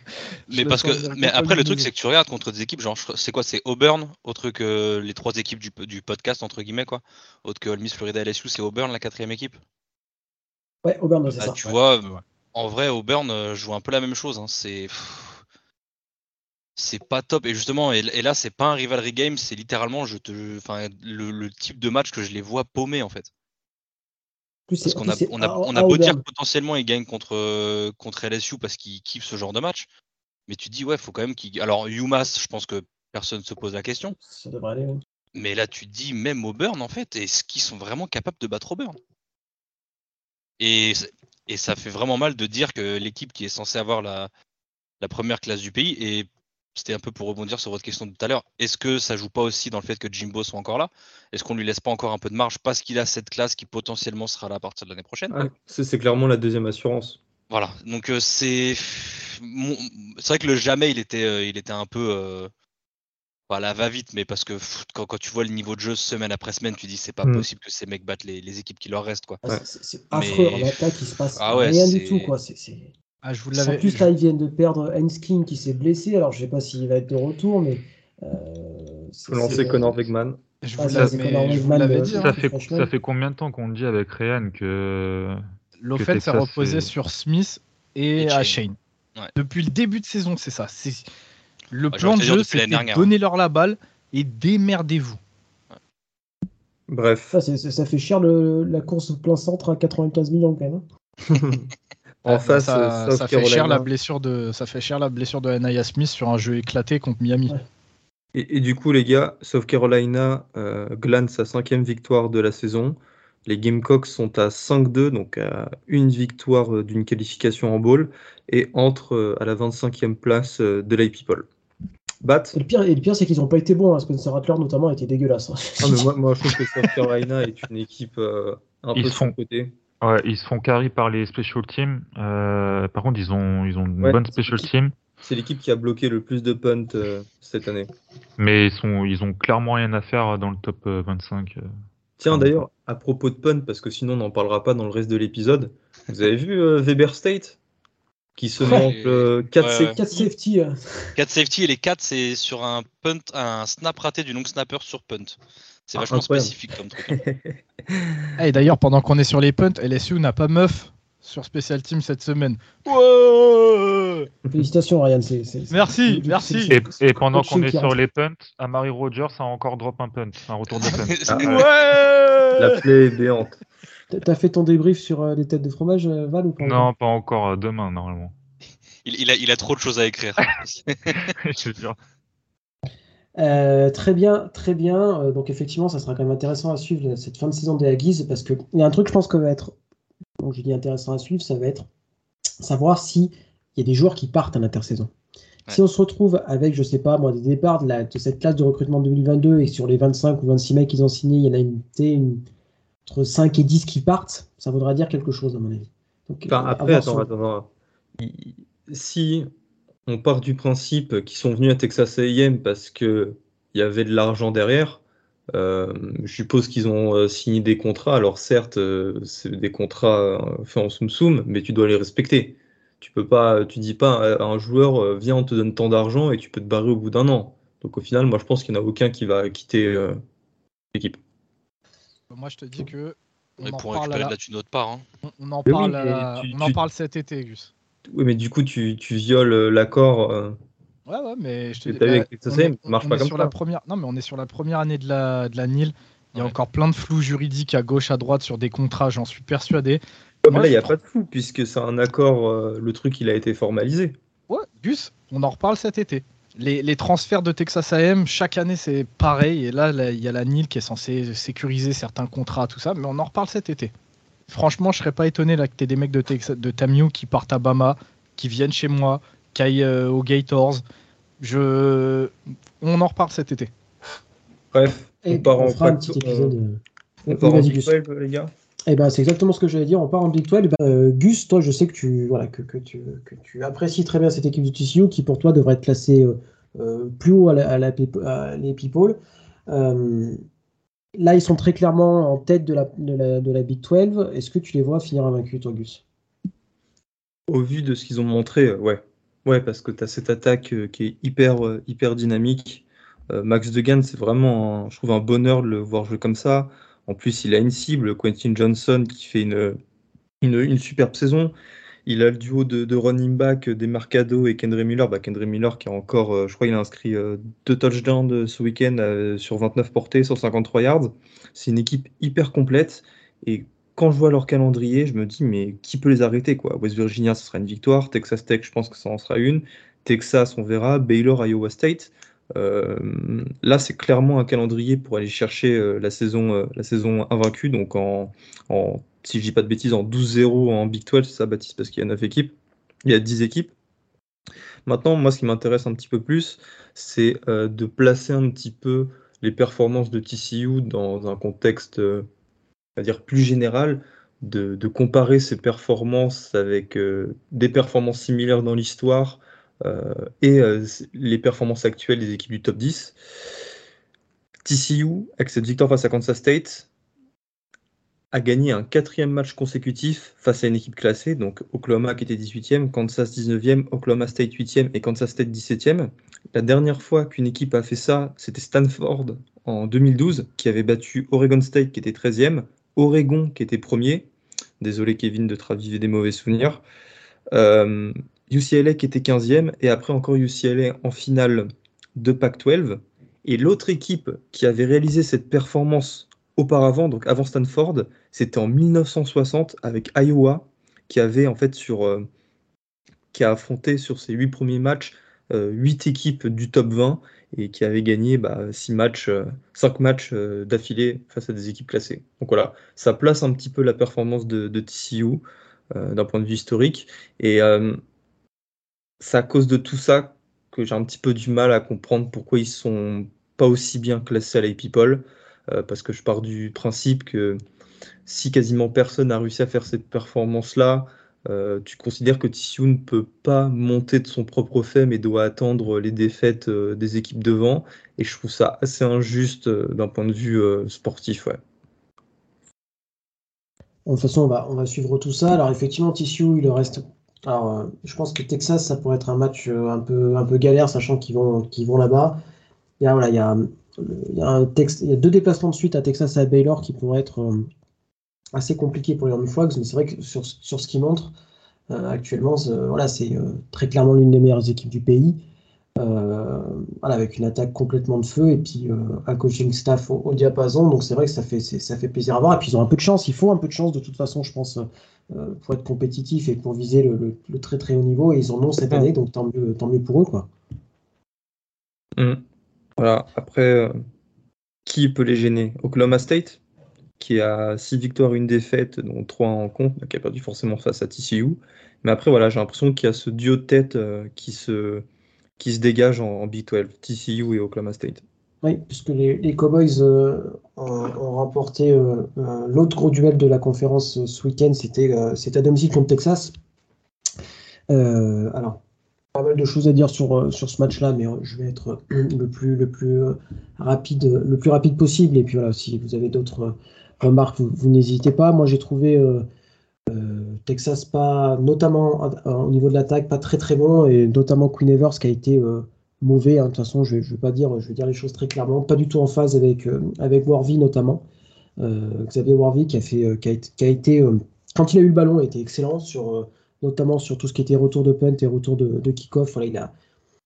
Je Mais parce que, mais après le truc c'est que tu regardes contre des équipes genre c'est quoi c'est Auburn autre que les trois équipes du, du podcast entre guillemets quoi autre que Ole Miss Florida LSU c'est Auburn la quatrième équipe Ouais, Auburn, c'est Bah, ça. tu Ouais, vois en vrai Auburn euh, joue un peu la même chose hein, c'est pff, c'est pas top. Et justement et, et là c'est pas un rivalry game c'est littéralement je te le, le type de match que je les vois paumer en fait. Plus, parce qu'on a on a, à- on à a beau dire que potentiellement ils gagnent contre euh, contre LSU parce qu'ils kiffent ce genre de match. Mais tu te dis ouais faut quand même qu'ils alors UMass je pense que personne se pose la question. Ça devrait aller. ouais. Mais là, tu te dis, même Auburn, en fait, est-ce qu'ils sont vraiment capables de battre Auburn? Et, et ça fait vraiment mal de dire que l'équipe qui est censée avoir la, la première classe du pays, et c'était un peu pour rebondir sur votre question de tout à l'heure, est-ce que ça joue pas aussi dans le fait que Jimbo soit encore là? Est-ce qu'on lui laisse pas encore un peu de marge parce qu'il a cette classe qui potentiellement sera là à partir de l'année prochaine? Ouais, C'est clairement la deuxième assurance. Voilà, donc euh, c'est c'est vrai que le jamais il était euh, il était un peu euh, pas la va vite mais parce que pff, quand, quand tu vois le niveau de jeu semaine après semaine tu dis c'est pas Mm. possible que ces mecs battent les, les équipes qui leur restent quoi. Ah, Ouais. c'est- Mais- affreux. En attaque, il se passe Ah ouais, rien du tout. Quoi. Ah, je vous En plus, là, ils viennent de perdre Henskin qui s'est blessé. Alors, je sais pas s'il va être de retour, mais. Euh, c'est- Faut lancer c'est- Connor Wegman. je Ah, vous l'avais c'est euh, dit. hein. Ça hein, fait, franchement. ça fait combien de temps qu'on dit avec Ryan que L'offense reposée c'est- sur Smith et, Et à Shane. Ouais. Depuis le début de saison, c'est ça. C'est... Le plan de jeu, dernière, donnez-leur la balle et démerdez-vous. Bref, Ça, c'est- c'est- ça fait cher le- la course au plein centre à 95 millions quand même. hein. en Ah, face, ça, euh, ça fait cher la Carolina. blessure de ça fait cher la blessure de Anaya Smith sur un jeu éclaté contre Miami. Ouais. Et, et du coup, les gars, South Carolina euh, glane sa cinquième victoire de la saison. Les Gamecocks sont à 5-2, donc à une victoire euh, d'une qualification en bowl, et entrent euh, à la 25e place de l'A-People. Bat Et le pire, et le pire c'est qu'ils n'ont pas été bons. Hein. Spencer Rattler, notamment, a été dégueulasse. hein. Ah, mais moi, moi, je trouve que South Carolina est une équipe euh, un Ils peu sont- son côté. Ouais, ils se font carry par les special teams. Euh, par contre, ils ont, ils ont une Ouais, bonne c'est special l'équipe- team. C'est l'équipe qui a bloqué le plus de punts euh, cette année. Mais ils, sont, ils ont clairement rien à faire dans le top euh, 25. euh. Tiens, d'ailleurs, à propos de punt, parce que sinon on n'en parlera pas dans le reste de l'épisode, vous avez vu euh, Weber State? Qui se Ouais. manque euh, 4 Ouais, safety. ouais. 4 safety. euh. 4 safety et les 4 c'est sur un punt, un snap raté du long snapper sur punt. C'est vachement spécifique comme truc. Et d'ailleurs, pendant qu'on est sur les punts, LSU n'a pas meuf sur Special Team cette semaine. Ouais Félicitations, Ryan. c'est- c'est- c'est- Merci, merci. Et, et pendant qu'on est sur les punts, Amari Rogers a encore drop un punt, un retour de punt. Ah, ouais. La plaie est béante. T'as- fait ton débrief sur euh, les têtes de fromage, euh, Val, ou pas non, pas encore, euh, demain normalement. Il, il a, il a trop de choses à écrire. Je te jure. Euh, très bien, très bien. Euh, donc effectivement, ça sera quand même intéressant à suivre là, cette fin de saison de la Guise parce que il y a un truc, je pense, que va être, donc je dis intéressant à suivre, ça va être savoir si il y a des joueurs qui partent à l'intersaison. Si on se retrouve avec, je sais pas, moi, des départs de, la- de cette classe de recrutement 2022 et sur les 25 ou 26 mecs qu'ils ont signés, il y en a une, une- entre 5 et 10 qui partent, ça voudra dire quelque chose, à mon avis. Donc, Enfin, euh, après, attends, son- attends, attends. Si on part du principe qu'ils sont venus à Texas A&M parce que il y avait de l'argent derrière, euh, je suppose qu'ils ont euh, signé des contrats. Alors certes, euh, c'est des contrats euh, faits en soum soum, mais tu dois les respecter. Tu peux pas, tu dis pas à un joueur, euh, viens, on te donne tant d'argent et tu peux te barrer au bout d'un an. Donc au final, moi je pense qu'il n'y en a aucun qui va quitter euh, l'équipe. Moi, je te dis que. On Mais en pour parle, récupérer la- de la thune autre part. hein. on- on en Mais oui, parle, mais à la- tu- on en tu- parle cet été, Gus. Oui, mais du coup, tu, tu violes euh, l'accord. euh, Ouais, ouais, mais je te dis. bah, avec Texas on est- A&M, ça marche on pas comme sur ça. la première. Non, mais on est sur la première année de la de la NIL. Il y a Ouais. encore plein de flou juridiques à gauche, à droite sur des contrats, j'en suis persuadé. Ouais, mais là, il n'y a pas de flou, puisque c'est un accord, euh, le truc, il a été formalisé. Ouais, Gus, on en reparle cet été. Les, les transferts de Texas AM, chaque année, c'est pareil. Et là, il y a la NIL qui est censée sécuriser certains contrats, tout ça. Mais on en reparle cet été. Franchement, je serais pas étonné là, que tu aies des mecs de, Texas, de Tamu qui partent à Bama, qui viennent chez moi, qui aillent euh, aux Gators. Je... On en reparle cet été. Bref, Et on part on en fera un petit épisode. euh, on oui, part en Big Gus. 12, les gars. Eh ben, c'est exactement ce que j'allais dire. On part en Big 12. Eh ben, euh, Gus, toi, je sais que tu, voilà, que, que tu, que tu apprécies très bien cette équipe du TCU qui, pour toi, devrait être classée euh, euh, plus haut à, la, à, la, à les people. Euh, là, ils sont très clairement en tête de la, de Big 12. Est-ce que tu les vois finir invaincus, toi, Gus? Au vu de ce qu'ils ont montré, euh, ouais. Ouais, parce que tu as cette attaque euh, qui est hyper, euh, dynamique. Max Degan, c'est vraiment, un- je trouve, un bonheur de le voir jouer comme ça. En plus, il a une cible, Quentin Johnson, qui fait une superbe saison. Il a le duo de, running back euh, des Marcado et Kendra Miller. Bah, Kendra Miller qui a encore, euh, je crois, il a inscrit euh, deux touchdowns ce week-end sur 29 portées, 153 yards. C'est une équipe hyper complète. Et quand je vois leur calendrier, je me dis, mais qui peut les arrêter quoi? West Virginia, ce sera une victoire. Texas Tech, je pense que ça en sera une. Texas, on verra. Baylor, Iowa State. Là, c'est clairement un calendrier pour aller chercher la, saison, la saison invaincue. Donc, en, si je dis pas de bêtises, en 12-0 en Big 12, c'est ça, Baptiste, parce qu'il y a 9 équipes. Il y a 10 équipes. Maintenant, moi, ce qui m'intéresse un petit peu plus, c'est euh, de placer un petit peu les performances de TCU dans un contexte, euh, va dire, plus général, de, comparer ces performances avec euh, des performances similaires dans l'histoire euh, et les performances actuelles des équipes du top 10. TCU, avec cette victoire face à Kansas State, a gagné un quatrième match consécutif face à une équipe classée, donc Oklahoma qui était 18e, Kansas 19e, Oklahoma State 8e et Kansas State 17e. La dernière fois qu'une équipe a fait ça, c'était Stanford en 2012, qui avait battu Oregon State qui était 13e, Oregon qui était premier. Désolé Kevin de te des mauvais souvenirs. Euh, UCLA qui était 15e, et après encore UCLA en finale de Pac-12. Et l'autre équipe qui avait réalisé cette performance auparavant, donc avant Stanford, c'était en 1960 avec Iowa, qui avait en fait sur, euh, qui a affronté sur ses huit premiers matchs euh, huit équipes du top 20 et qui avait gagné bah, six matchs, euh, cinq matchs d'affilée face à des équipes classées. Donc voilà, ça place un petit peu la performance de, TCU d'un point de vue historique et c'est à cause de tout ça que j'ai un petit peu du mal à comprendre pourquoi ils sont pas aussi bien classés à la parce que je pars du principe que si quasiment personne n'a réussi à faire cette performance-là, euh, tu considères que TCU ne peut pas monter de son propre fait, mais doit attendre les défaites euh, des équipes devant. Et je trouve ça assez injuste d'un point de vue sportif. Ouais. De toute façon, on va, suivre tout ça. Alors, effectivement, TCU, il reste. Alors, je pense que Texas, ça pourrait être un match un peu, un peu galère, sachant qu'ils vont, là-bas. Il voilà, il il y, a deux déplacements de suite à Texas et à Baylor qui pourraient être euh, assez compliqués pour les Horned Frogs, mais c'est vrai que sur, sur, ce qui montre euh, actuellement, voilà, c'est euh, très clairement l'une des meilleures équipes du pays, voilà, avec une attaque complètement de feu et puis un coaching staff au, diapason. Donc c'est vrai que ça fait, ça fait plaisir à voir. Et puis ils ont un peu de chance, il faut un peu de chance de toute façon, je pense, pour être compétitif et pour viser le, le, très très haut niveau. Et ils en ont cette année, donc tant mieux, tant mieux pour eux. Quoi. Mmh. Voilà, après, euh, qui peut les gêner? Oklahoma State, qui a 6 victoires, une défaite, dont 3 en compte, qui a perdu forcément face à TCU. Mais après, voilà, j'ai l'impression qu'il y a ce duo de tête euh, qui, se, qui se dégage en, Big 12, TCU et Oklahoma State. Oui, puisque les, les Cowboys euh, ont, remporté l'autre gros duel de la conférence ce week-end, c'était à domicile contre Texas. alors, pas mal de choses à dire sur, euh, sur ce match-là, mais euh, je vais être euh, le plus, le, plus rapide, le plus rapide possible. Et puis voilà, si vous avez d'autres remarques, vous, n'hésitez pas. Moi, j'ai trouvé Texas pas, notamment au niveau de l'attaque, pas très très bon, et notamment Queen Evers qui a été mauvais. Hein. De toute façon, je, je vais pas dire, je vais dire les choses très clairement, pas du tout en phase avec avec notamment. Xavier Warvie qui a fait, qui a, qui a été, quand il a eu le ballon, a été excellent sur notamment sur tout ce qui était retour de punt et retour de, kick-off. il, a,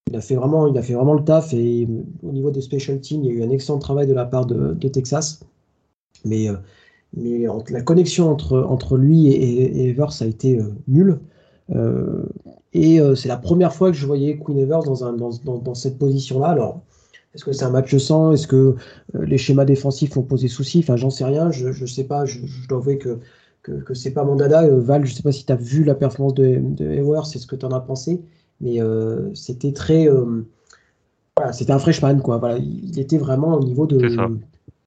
il, a fait vraiment, il a fait vraiment le taf et au niveau des special teams, il y a eu un excellent travail de la part de, Texas. Mais, euh, la connexion entre, lui et, Evers a été euh, nulle. Euh, et c'est la première fois que je voyais Queen Evers dans, cette position-là. Alors, est-ce que c'est un match sang? Est-ce que les schémas défensifs ont posé souci? Enfin, j'en sais rien. Je ne sais pas. Je, dois avouer que que, c'est pas mon dada. Val, je sais pas si tu as vu la performance de, de c'est ce que tu en as pensé, mais c'était très. C'était un freshman, quoi. Il était vraiment au niveau de.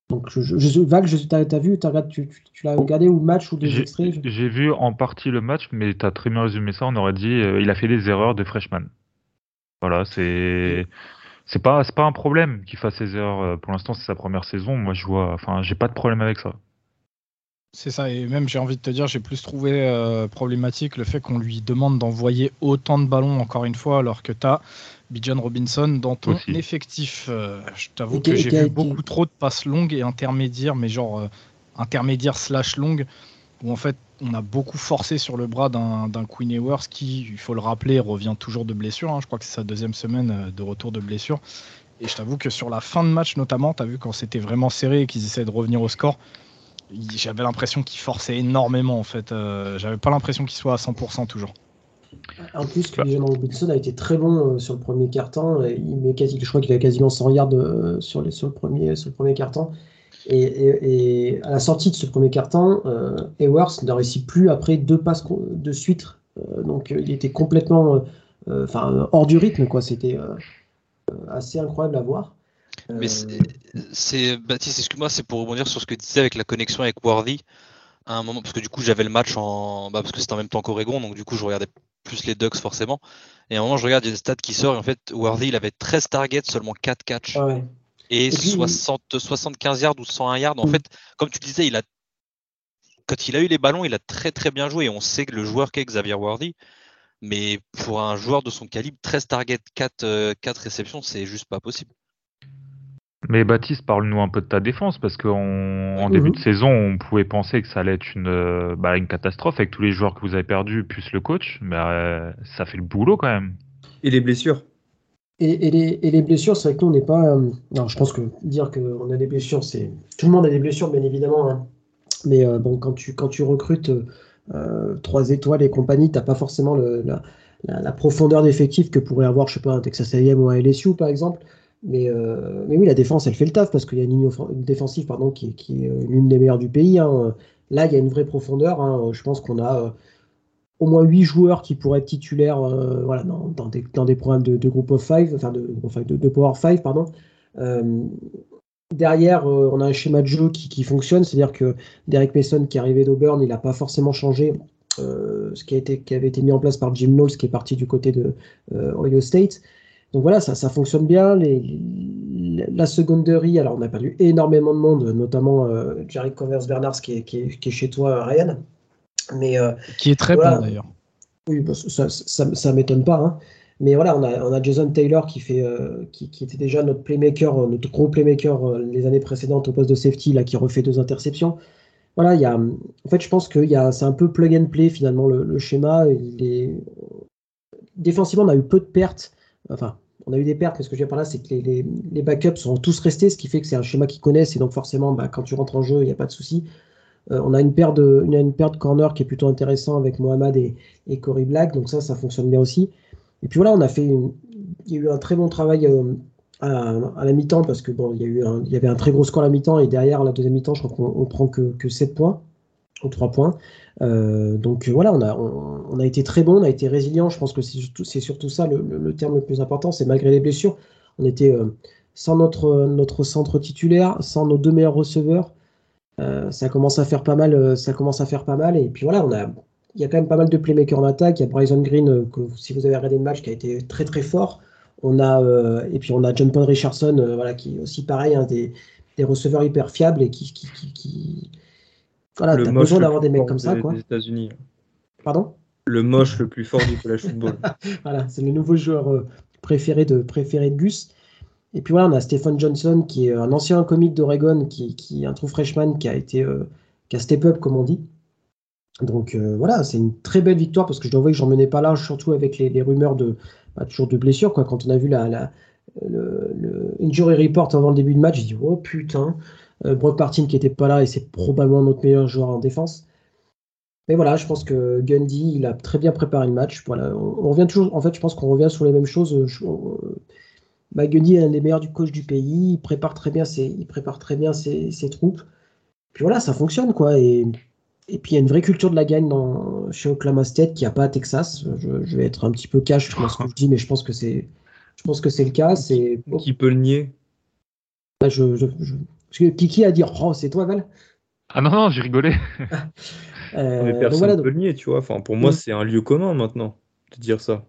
Donc, je, je, Val, tu as, vu, tu, tu, l'as regardé ou le match ou des extraits? J'ai vu en partie le match, mais tu as très bien résumé ça. On aurait dit il a fait des erreurs de freshman. Voilà, c'est. C'est pas, pas un problème qu'il fasse ses erreurs. Pour l'instant, c'est sa première saison. Moi, je vois. Enfin, j'ai pas de problème avec ça. C'est ça, et même j'ai envie de te dire, j'ai plus trouvé euh, problématique le fait qu'on lui demande d'envoyer autant de ballons, encore une fois, alors que tu as Bijan Robinson dans ton effectif. Euh, je t'avoue que j'ai vu beaucoup trop de passes longues et intermédiaires, mais genre euh, intermédiaires slash longues, où en fait on a beaucoup forcé sur le bras d'un Queen Ewers qui, il faut le rappeler, revient toujours de blessure. Hein. je crois que c'est sa deuxième semaine de retour de blessure. Et je t'avoue que sur la fin de match notamment, tu as vu quand c'était vraiment serré et qu'ils essaient de revenir au score, j'avais l'impression qu'il forçait énormément en fait. Euh, j'avais pas l'impression qu'il soit à 100% toujours. En plus, que Robinson a été très bon euh, sur le premier carton. Il met quasi, je crois qu'il a quasiment 100 yards euh, sur, les, sur, le premier, sur le premier carton. Et, à la sortie de ce premier carton, euh, ne réussit plus après deux passes de suite. donc il était complètement hors du rythme. quoi. C'était assez incroyable à voir. Mais c'est Baptiste, excuse-moi, c'est pour rebondir sur ce que tu disais avec la connexion avec Worthy. À un moment, parce que du coup, j'avais le match en. Bah, parce que c'était en même temps qu'Oregon, donc du coup, je regardais plus les Ducks forcément. Et à un moment, je regarde, il y a des stats qui sortent, et en fait, Worthy, il avait 13 targets, seulement 4 catchs. Et, 60, 75 yards ou 101 yards. En mm. fait, comme tu disais, il a quand il a eu les ballons, il a très très bien joué. On sait que le joueur qu'est Xavier Worthy, mais pour un joueur de son calibre, 13 targets, 4, 4 euh, réceptions, c'est juste pas possible. Mais Baptiste, parle-nous un peu de ta défense, parce qu'en début de saison, on pouvait penser que ça allait être une, euh, bah, une catastrophe avec tous les joueurs que vous avez perdus, plus le coach, mais euh, ça fait le boulot quand même. Et les blessures et, les, blessures, c'est vrai que nous, on n'est pas. Euh, je pense que dire qu'on a des blessures, c'est. Tout le monde a des blessures, bien évidemment. Hein. Mais bon, quand tu, quand tu recrutes trois étoiles et compagnie, tu n'as pas forcément la, profondeur d'effectif que pourrait avoir, je sais pas, un Texas A&M ou un LSU, par exemple. Mais, euh, mais oui, la défense, elle fait le taf parce qu'il y a une ligne défensive pardon, qui, qui est euh, l'une des meilleures du pays. Hein. Là, il y a une vraie profondeur. Hein. Je pense qu'on a euh, au moins 8 joueurs qui pourraient être titulaires voilà, dans, des, dans, des, programmes de, de, Group of Five, enfin de, de, Power 5, pardon. derrière, euh, on a un schéma de jeu qui, fonctionne, c'est-à-dire que Derek Mason, qui est arrivé d'Auburn, il n'a pas forcément changé ce qui, a été, qui avait été mis en place par Jim Knowles, qui est parti du côté de Ohio State. Donc voilà, ça, ça fonctionne bien. Les, la seconderie, alors on a perdu énormément de monde, notamment euh, Jerry Converse Bernards qui est, qui, est, chez toi, Ryan. Mais, qui est très bon d'ailleurs. Oui, bah, ça, ça, m'étonne pas. Hein. Mais voilà, on a, on a, Jason Taylor qui, fait, euh, qui, qui, était déjà notre playmaker, euh, notre gros playmaker euh, les années précédentes au poste de safety, là, qui refait deux interceptions. Voilà, il y a, en fait, je pense que c'est un peu plug and play finalement le, schéma. Il est... Défensivement, on a eu peu de pertes. Enfin, on a eu des pertes, mais ce que je veux dire par là, c'est que les, backups sont tous restés, ce qui fait que c'est un schéma qu'ils connaissent, et donc forcément, bah, quand tu rentres en jeu, il n'y a pas de souci. on a une paire de, paire corner qui est plutôt intéressant avec Mohamed et, et Cory Black, donc ça, ça fonctionne bien aussi. Et puis voilà, on a fait, il y a eu un très bon travail euh, à, la mi-temps parce que bon, il y, avait un très gros score à la mi-temps et derrière la deuxième mi-temps, je crois qu'on prend que, que 7 points ou 3 points. Euh, donc voilà, on a, on, a été très bon, on a été résilient. Je pense que c'est surtout, surtout ça le, terme le plus important. C'est malgré les blessures, on était euh, sans notre, notre centre titulaire, sans nos deux meilleurs receveurs. ça commence à faire pas mal. ça commence à faire pas mal. Et puis voilà, on a, il y a quand même pas mal de playmakers en attaque. Il y a Bryson Green, euh, que, si vous avez regardé le match, qui a été très très fort. On a, euh, et puis on a John Paul Richardson, euh, voilà, qui est aussi pareil, des, des, receveurs hyper fiables et qui, Voilà, t'as besoin d'avoir des mecs comme ça. Quoi. États-Unis. Pardon? Le moche le plus fort du college football. voilà, c'est le nouveau joueur préféré, de, préféré de Gus. Et puis voilà, on a Stephen Johnson, qui est un ancien comique d'Oregon, qui, qui est un true freshman, qui a été. qui a step up, comme on dit. Donc euh, voilà, c'est une très belle victoire parce que je dois avouer que j'en menais pas large, surtout avec les, rumeurs de bah, toujours de blessures. Quoi. Quand on a vu la, le, injury report avant le début de match, j'ai dit oh putain, euh, Brock Partin qui était pas là et c'est probablement notre meilleur joueur en défense. Mais voilà, je pense que Gundy, il a très bien préparé le match. Voilà, on, revient toujours. En fait, je pense qu'on revient sur les mêmes choses. bah, Gundy est un des meilleurs du coach du pays. Il prépare très bien ses, il prépare très bien ses, ses troupes. Puis voilà, ça fonctionne quoi. Et et puis il y a une vraie culture de la gagne dans, chez Oklahoma State qui n'y a pas à Texas. Je, vais être un petit peu cash dans ce que je dis, mais je pense que c'est, je pense que c'est le cas. C'est qui peut le nier? Je, je, Kiki a dit oh c'est toi Val Ah non non j'ai rigolé. euh, mais personne ne peut le nier, tu vois. Enfin pour moi mm. c'est un lieu commun maintenant de dire ça.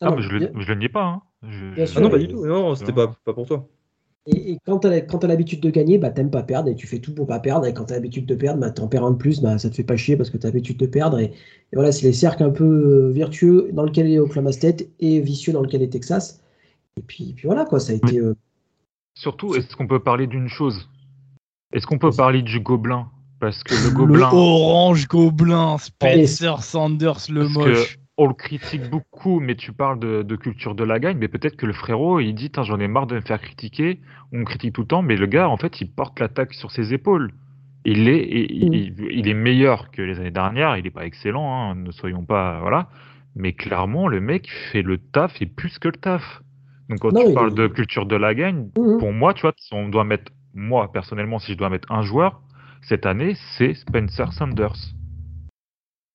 Ah, ah mais je, le, le nie pas. Hein. ah non pas du tout. Non c'était pas, pas pour toi. Et, quand tu as, l'habitude de gagner, bah, t'aimes pas perdre et tu fais tout pour pas perdre. Et quand tu as l'habitude de perdre, bah, t'en perds un de plus, bah, ça te fait pas chier parce que tu as l'habitude de perdre. Et, voilà, c'est les cercles un peu euh, vertueux dans lequel est Oklahoma State et vicieux dans lequel est Texas. Et puis, puis voilà, quoi, ça a été. Euh, Surtout, est-ce qu'on peut parler d'une chose? Est-ce qu'on peut parler du gobelin? Parce que le gobelin. orange gobelin, Spencer Sanders, le moche on le critique beaucoup, mais tu parles de, culture de la gagne, mais peut-être que le frérot, il dit, j'en ai marre de me faire critiquer, on me critique tout le temps, mais le gars, en fait, il porte l'attaque sur ses épaules. Il est, mm. il, est meilleur que les années dernières, il n'est pas excellent, hein, ne soyons pas, voilà, mais clairement, le mec fait le taf et plus que le taf. Donc quand tu parles de culture de la gagne, mm-hmm. pour moi, tu vois, on doit mettre, moi personnellement, si je dois mettre un joueur, cette année, c'est Spencer Sanders.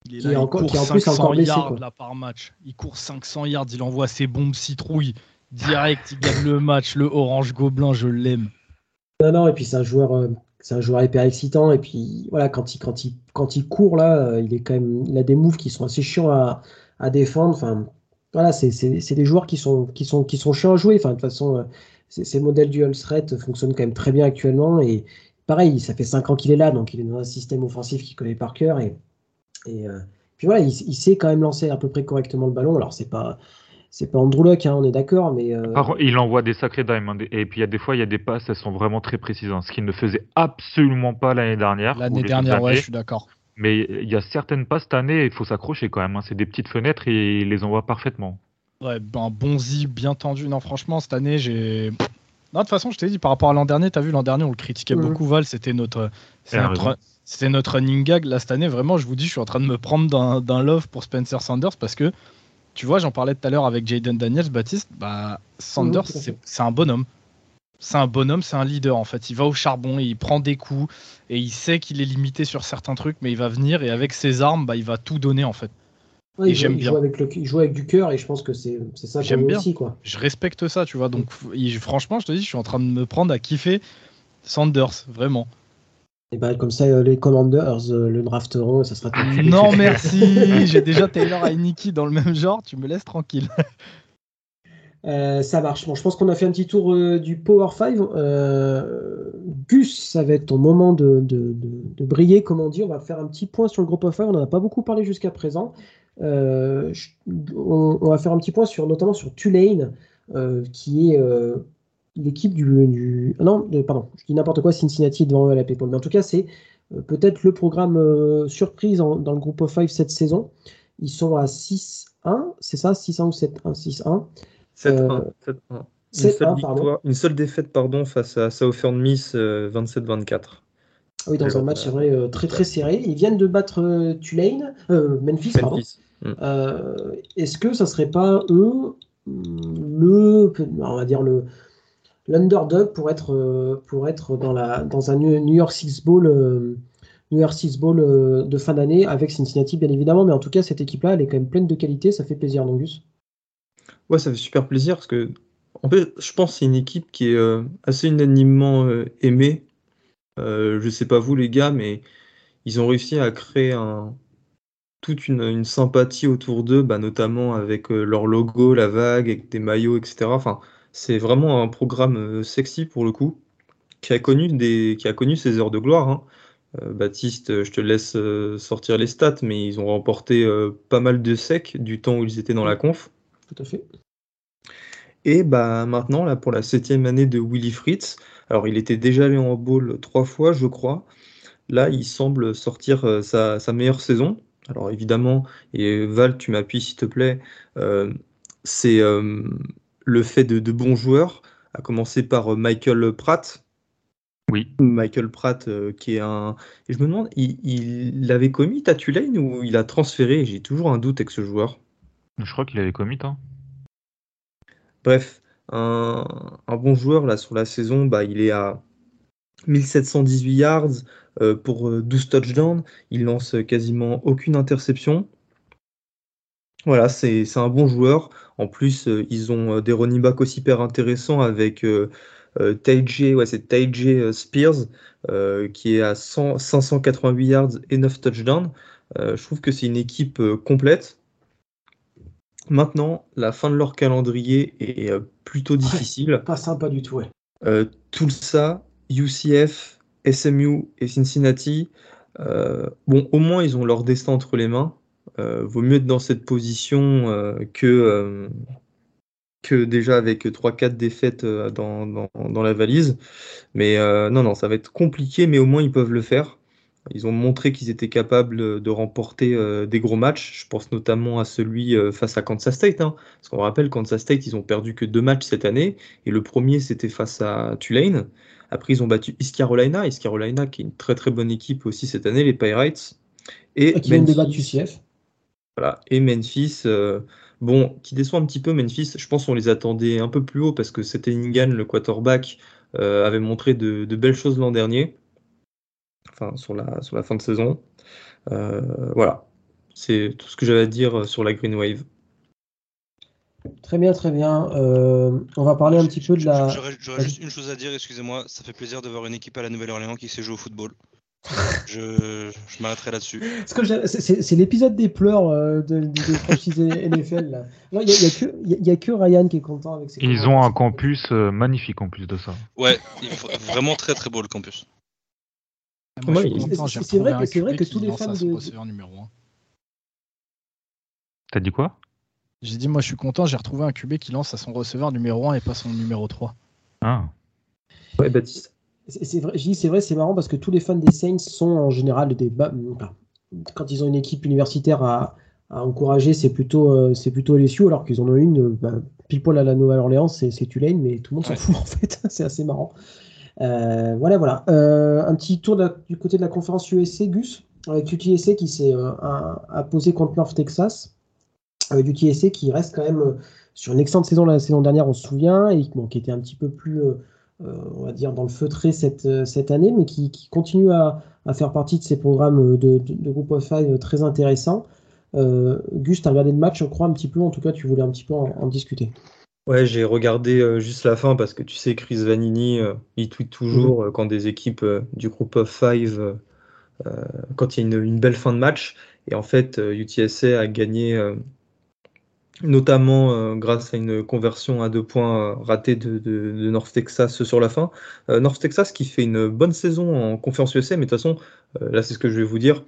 Il est encore, court 500 yards par match. Il court 500 yards, il envoie ses bombes citrouilles. Direct, il gagne le match. Le orange gobelin, je l'aime. Non, non, et puis c'est un joueur, euh, c'est un joueur hyper excitant. Et puis voilà, quand il, quand il, quand il court là, euh, il est quand même, il a des moves qui sont assez chiants à, à défendre. Enfin, voilà, c'est, des joueurs qui sont, qui sont, qui sont chiants à jouer. Enfin, de toute façon, euh, ces modèles du threat fonctionnent quand même très bien actuellement. Et pareil, ça fait 5 ans qu'il est là, donc il est dans un système offensif qu'il connaît par cœur. Et et euh, puis voilà, il, sait quand même lancer à peu près correctement le ballon. Alors c'est pas c'est pas Andrew Luck, hein, on est d'accord, mais. Euh, il envoie des sacrés dimes. Hein, et puis il y a des fois, il y a des passes, elles sont vraiment très précises. Hein, ce qu'il ne faisait absolument pas l'année dernière. L'année dernière, ouais, je suis d'accord. Mais il y a certaines passes cette année, il faut s'accrocher quand même. C'est des petites fenêtres et il les envoie parfaitement. Ouais, ben, bon zip, bien tendu. Non, franchement, cette année, j'ai. Non, de toute façon, je t'ai dit, par rapport à l'an dernier, tu as vu, l'an dernier, on le critiquait mmh. beaucoup, Val. C'était notre, notre, c'était notre running gag. Là, cette année, vraiment, je vous dis, je suis en train de me prendre d'un love pour Spencer Sanders parce que, tu vois, j'en parlais tout à l'heure avec Jaden Daniels, Baptiste. Bah, Sanders, c'est un bonhomme. C'est un bonhomme, c'est un leader en fait. Il va au charbon, il prend des coups et il sait qu'il est limité sur certains trucs, mais il va venir et avec ses armes, bah, il va tout donner en fait. Ouais, Et il, j'aime joue, il bien. joue avec le, il joue avec du cœur et je pense que c'est c'est ça J'aime qu'on aime bien. aussi. Quoi. Je respecte ça, tu vois. Donc, il- franchement, je te dis, je suis en train de me prendre à kiffer Sanders, vraiment. Et bah, comme ça, euh, les Commanders euh, le drafteront et ça sera tout. Non, merci. J'ai déjà Taylor Heineke dans le même genre. Tu me laisses tranquille. Euh, ça marche. Bon, je pense qu'on a fait un petit tour euh, du Power 5. Euh, Gus, ça va être ton moment de, de- briller, comme on dit. On va faire un petit point sur le groupe of 5. On n'en a pas beaucoup parlé jusqu'à présent. Euh, on, va faire un petit point sur, notamment sur Tulane, qui est l'équipe du, Non, pardon, je dis n'importe quoi, Cincinnati devant la PayPal. Mais en tout cas, c'est peut-être le programme surprise dans le groupe of 5 cette saison. Ils sont à 6-1, c'est ça? 6-1 ou 7-1 6-1. 7-1. Euh, 7-1. Une 7-1, seule, pardon. victoire- une seule défaite pardon, face à Southern Miss euh, 27-24. Ah Oui, dans un match, euh, c'est vrai, euh, très très serré. Ils viennent de battre euh, Tulane, euh, Memphis, pardon. Mm. Euh, Est-ce que ça serait pas eux mm, le, on va dire le l'underdog pour être euh, pour être dans la dans un New York Six Bowl euh, New York Six Bowl euh, de fin d'année avec Cincinnati bien évidemment, mais en tout cas cette équipe-là, elle est quand même pleine de qualité, ça fait plaisir, Dongus. Ouais, ça fait super plaisir parce que, en je pense que c'est une équipe qui est euh, assez unanimement euh, aimée. Euh, je sais pas vous, les gars, mais ils ont réussi à créer un, toute une, sympathie autour d'eux, bah, notamment avec euh, leur logo, la vague, avec des maillots, etc. C'est vraiment un programme sexy pour le coup, qui a connu des, qui a connu ses heures de gloire. hein. Baptiste, je te laisse sortir les stats, mais ils ont remporté pas mal de secs du temps où ils étaient dans la conf. Tout à fait. Et bah maintenant, là, pour la septième année de Willy Fritz, alors il était déjà allé en bowl trois fois, je crois. Là, il semble sortir euh, sa, sa meilleure saison. Alors évidemment, et Val, tu m'appuies s'il te plaît, euh, c'est euh, le fait de, de bons joueurs, à commencer par euh, Michael Pratt. Oui. Michael Pratt, euh, qui est un. Et je me demande, il, il avait commis à Tulane ou il a transféré? J'ai toujours un doute avec ce joueur. Je crois qu'il avait commit. Hein. Bref, un, bon joueur sur la saison, bah, il est à 1718 yards euh, pour euh, 12 touchdowns. Il lance quasiment aucune interception. Voilà, c'est un bon joueur. En plus, euh, ils ont euh, des running backs aussi hyper intéressants avec euh, euh, euh, Spears euh, qui est à 100 588 yards et 9 touchdowns. Euh, je trouve que c'est une équipe euh, complète. Maintenant, la fin de leur calendrier est euh, plutôt difficile. Pas sympa du tout, ouais. Euh, Tulsa, UCF, SMU et Cincinnati, euh, bon, au moins ils ont leur destin entre les mains. Euh, vaut mieux être dans cette position que, que déjà avec 3-4 défaites dans, dans, dans la valise. Mais non, non, ça va être compliqué, mais au moins ils peuvent le faire. Ils ont montré qu'ils étaient capables de remporter euh, des gros matchs. Je pense notamment à celui euh, face à Kansas State. hein. Parce qu'on rappelle, Kansas State, ils ont perdu que deux matchs cette année. Et le premier, c'était face à Tulane. Après, ils ont battu East Carolina. East Carolina, qui est une très très bonne équipe aussi cette année, les Pirates. Et Qui viennent de battre Memphis, UCF. voilà. Et Memphis, euh, bon, qui déçoit un petit peu Memphis. Je pense qu'on les attendait un peu plus haut parce que c'était Ingan, le quarterback, avait montré de, de belles choses l'an dernier. Enfin, sur la, sur la fin de saison. Euh, voilà. C'est tout ce que j'avais à dire sur la Green Wave. Très bien, très bien. Euh, on va parler un petit peu de la. J'aurais juste une chose à dire, excusez-moi, ça fait plaisir de voir une équipe à la Nouvelle-Orléans qui sait jouer au football. je je m'arrêterai là-dessus. C'est- l'épisode des pleurs euh, de, de- des franchises NFL. Il n'y a, il y a que- il y a- il y a que Ryan qui est content avec ses Ils ont un campus euh, magnifique en plus de ça. Ouais, il faut- vraiment très très beau le campus. Moi, Ouais, c'est vrai que- vrai que tous les fans de- receveur numéro 1. T'as dit quoi? J'ai dit, moi, je suis content, j'ai retrouvé un QB qui lance à son receveur numéro 1 et pas son numéro 3. Ah. Ouais, Baptiste. C'est c'est vrai, c'est vrai, c'est marrant parce que tous les fans des Saints sont en général des quand ils ont une équipe universitaire à, à encourager, c'est plutôt euh, c'est plutôt LSU alors qu'ils en ont une euh, bah, pile poil à la Nouvelle-Orléans, c'est c'est Tulane, mais tout le monde Ouais. s'en fout en fait, c'est assez marrant. Euh, voilà, voilà. Euh, un petit tour du côté de la conférence USC, Gus, avec UTSA qui s'est euh, imposé contre North Texas. Euh, UTSA qui reste quand même euh, sur une excellente saison la saison dernière, on se souvient, et bon, qui était un petit peu plus euh, euh, on va dire, dans le feutré cette, euh, cette année, mais qui, continue à, faire partie de ces programmes de, de, de Group of Five très intéressants. Euh, Gus, tu as regardé le match, je crois, un petit peu. En tout cas, tu voulais un petit peu en, discuter. Ouais, j'ai regardé euh, juste la fin parce que tu sais, Chris Vanini, euh, il tweet toujours mhm. quand des équipes du groupe of five, quand il y a une, belle fin de match. Et en fait, UTSA a gagné notamment grâce à une conversion à deux points ratée de, North Texas sur la fin. North Texas qui fait une bonne saison en conférence USA, mais de toute façon, là c'est ce que je vais vous dire,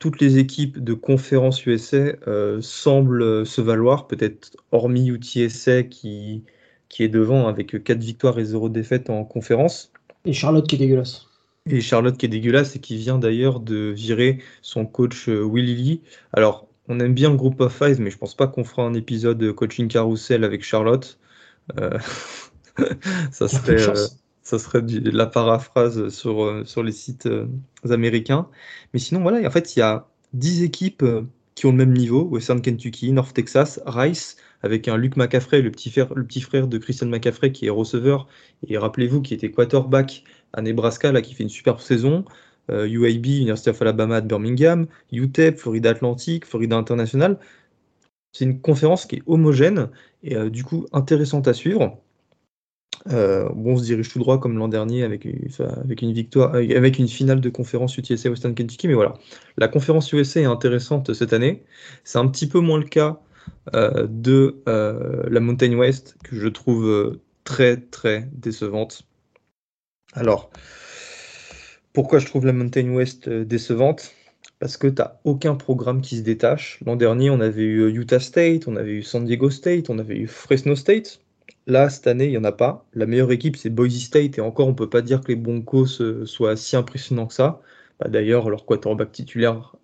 toutes les équipes de conférence USA euh, semblent se valoir, peut-être hormis UTSA qui, qui est devant avec 4 victoires et 0 défaites en conférence. Et Charlotte qui est dégueulasse. Et Charlotte qui est dégueulasse et qui vient d'ailleurs de virer son coach euh, Willy Lee. Alors, on aime bien le groupe of five, mais je pense pas qu'on fera un épisode coaching carousel avec Charlotte. Euh, ça serait, ça serait de la paraphrase sur, euh, sur les sites euh, américains. Mais sinon, voilà, en fait, il y a 10 équipes euh, qui ont le même niveau Western Kentucky, North Texas, Rice, avec un Luke McCaffrey, le petit, frère, le petit frère de Christian McCaffrey, qui est receveur, et rappelez-vous, qui était quarterback à Nebraska, là, qui fait une superbe saison. UAB, University of Alabama de Birmingham, UTEP, Florida Atlantic, Florida International. C'est une conférence qui est homogène et du coup intéressante à suivre. Euh, bon, on se dirige tout droit comme l'an dernier avec, une victoire, euh, avec une finale de conférence UTSA Western Kentucky. Mais voilà, la conférence USA est intéressante cette année. C'est un petit peu moins le cas euh, de la Mountain West que je trouve très très décevante. Alors, pourquoi je trouve la Mountain West décevante? Parce que tu n'as aucun programme qui se détache. L'an dernier, on avait eu Utah State, on avait eu San Diego State, on avait eu Fresno State. Là, cette année, il n'y en a pas. La meilleure équipe, c'est Boise State. Et encore, on ne peut pas dire que les Broncos euh, soient si impressionnants que ça. Bah, d'ailleurs, leur quarterback titulaire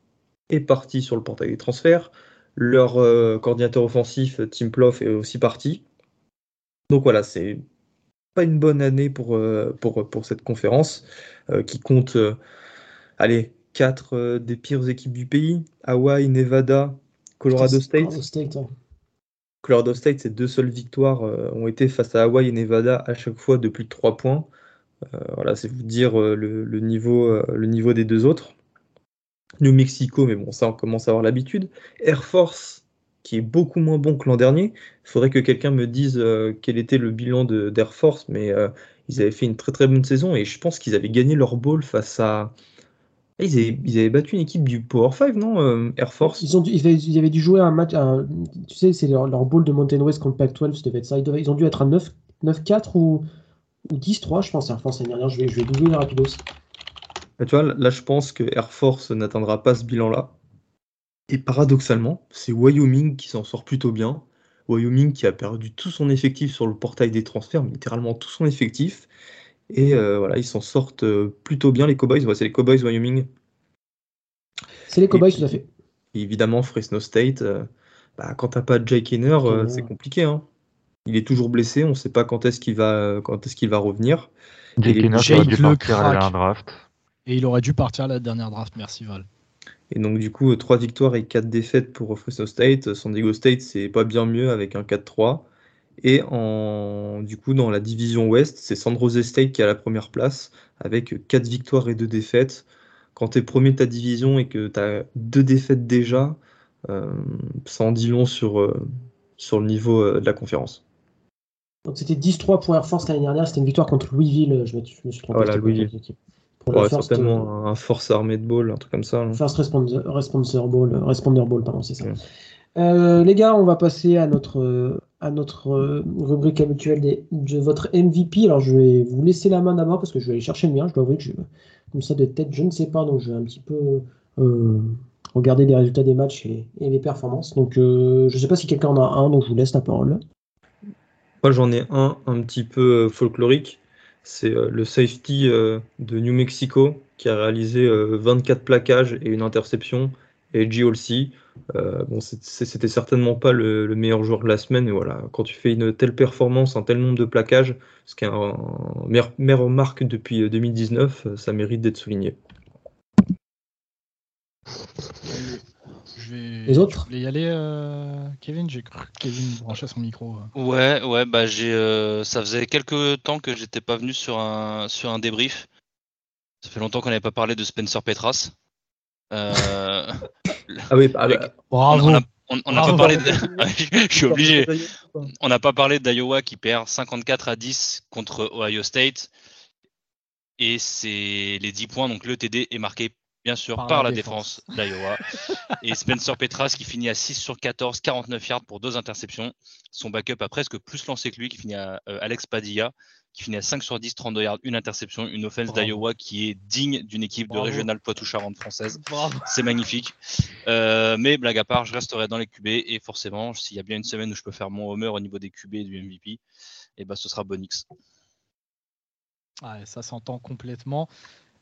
est parti sur le portail des transferts. Leur euh, coordinateur offensif, Tim Ploff, est aussi parti. Donc voilà, c'est pas une bonne année pour, euh, pour, pour cette conférence qui compte, allez, quatre des pires équipes du pays Hawaii, Nevada, Colorado State. Colorado State, ses deux seules victoires euh, ont été face à Hawaii et Nevada à chaque fois de plus de 3 points. Euh, voilà, c'est vous dire euh, le, niveau, le niveau des deux autres. New Mexico, mais bon, ça on commence à avoir l'habitude. Air Force, qui est beaucoup moins bon que l'an dernier. Il faudrait que quelqu'un me dise quel était le bilan d'Air Force, mais ils avaient fait une très très bonne saison et je pense qu'ils avaient gagné leur bowl face à, ah, ils avaient, battu une équipe du Power 5, non euh, Air Force? Ils, ont dû, ils, avaient, dû jouer un match. tu sais, c'est leur, leur bowl de Mountain West contre Pac-12, ça devait être ça. Ils, ont dû être à 9-4 ou, ou 10-3, je pense, Air Force l'année dernière. Je vais, je vais doubler rapidos. Bah, tu vois, là, je pense que Air Force n'atteindra pas ce bilan-là. Et paradoxalement, c'est Wyoming qui s'en sort plutôt bien. Wyoming qui a perdu tout son effectif sur le portail des transferts, littéralement tout son effectif. Et euh, voilà, ils s'en sortent euh, plutôt bien, les Cowboys. c'est les Cowboys Wyoming. C'est les Cowboys, tout à fait. évidemment, Fresno State, euh, bah, quand t'as pas Jake Henner, c'est compliqué. Hein. Il est toujours blessé, on ne sait pas quand est-ce qu'il va, quand est-ce qu'il va revenir. Jake Henner aurait dû partir à la draft. Et il aurait dû partir à la dernière draft, merci Val. Et donc du coup, 3 victoires et 4 défaites pour Fresno State. San Diego State, c'est pas bien mieux avec un 4-3. Et en, du coup, dans la division Ouest, c'est San Jose State qui a la première place avec 4 victoires et 2 défaites. Quand tu es premier de ta division et que tu as 2 défaites déjà, euh, ça en dit long sur, euh, sur le niveau euh, de la conférence. Donc c'était 10-3 pour Air Force l'année dernière, c'était une victoire contre Louisville, je me, suis trompé. Voilà, Louisville. Pour certainement un Force Armée de Ball, un truc comme ça. First Responder, Ball, Responder Ball, pardon, c'est ça. les gars, on va passer à notre à notre euh, rubrique habituelle de votre MVP. Alors, je vais vous laisser la main d'abord parce que je vais aller chercher le mien. Je dois avouer que je, comme ça de tête, je ne sais pas. Donc, je vais un petit peu euh, regarder les résultats des matchs et, les performances. Donc, euh, je ne sais pas si quelqu'un en a un, donc je vous laisse la parole. Moi, j'en ai un un petit peu folklorique. C'est le safety de New Mexico qui a réalisé 24 plaquages et une interception et G. Euh, bon, c'était certainement pas le, meilleur joueur de la semaine, mais voilà, quand tu fais une telle performance, un tel nombre de plaquages, ce qui est un, meilleure, marque depuis 2019, euh, euh, ça mérite d'être souligné. Les autres Vous voulez y aller, Kevin J'ai cru que Kevin branchait son micro. Ouais, ouais, bah j'ai, ça faisait quelques temps que j'étais pas venu sur un, sur un débrief. Ça fait longtemps qu'on n'avait pas parlé de Spencer Petras. Euh, Ah oui, ah bah, Bravo. On n'a on, on n'a Bravo. pas parlé de... Je suis obligé. On n'a pas parlé d'Iowa qui perd 54 à 10 contre Ohio State. Et c'est les 10 points, donc le TD est marqué bien sûr Par par, la la défense, d'Iowa. et Spencer Petras qui finit à 6 sur 14, 49 yards pour deux interceptions. Son backup a presque plus lancé que lui, qui finit à euh, Alex Padilla, qui finit à 5 sur 10, 32 yards, une interception, une offense d'Iowa qui est digne d'une équipe Bravo. de régional Poitou-Charentes française. C'est magnifique. Euh, mais blague à part, je resterai dans les QB et forcément, s'il y a bien une semaine où je peux faire mon homer au niveau des QB et du MVP, et ben ce sera Bonix. Ouais, ça s'entend complètement.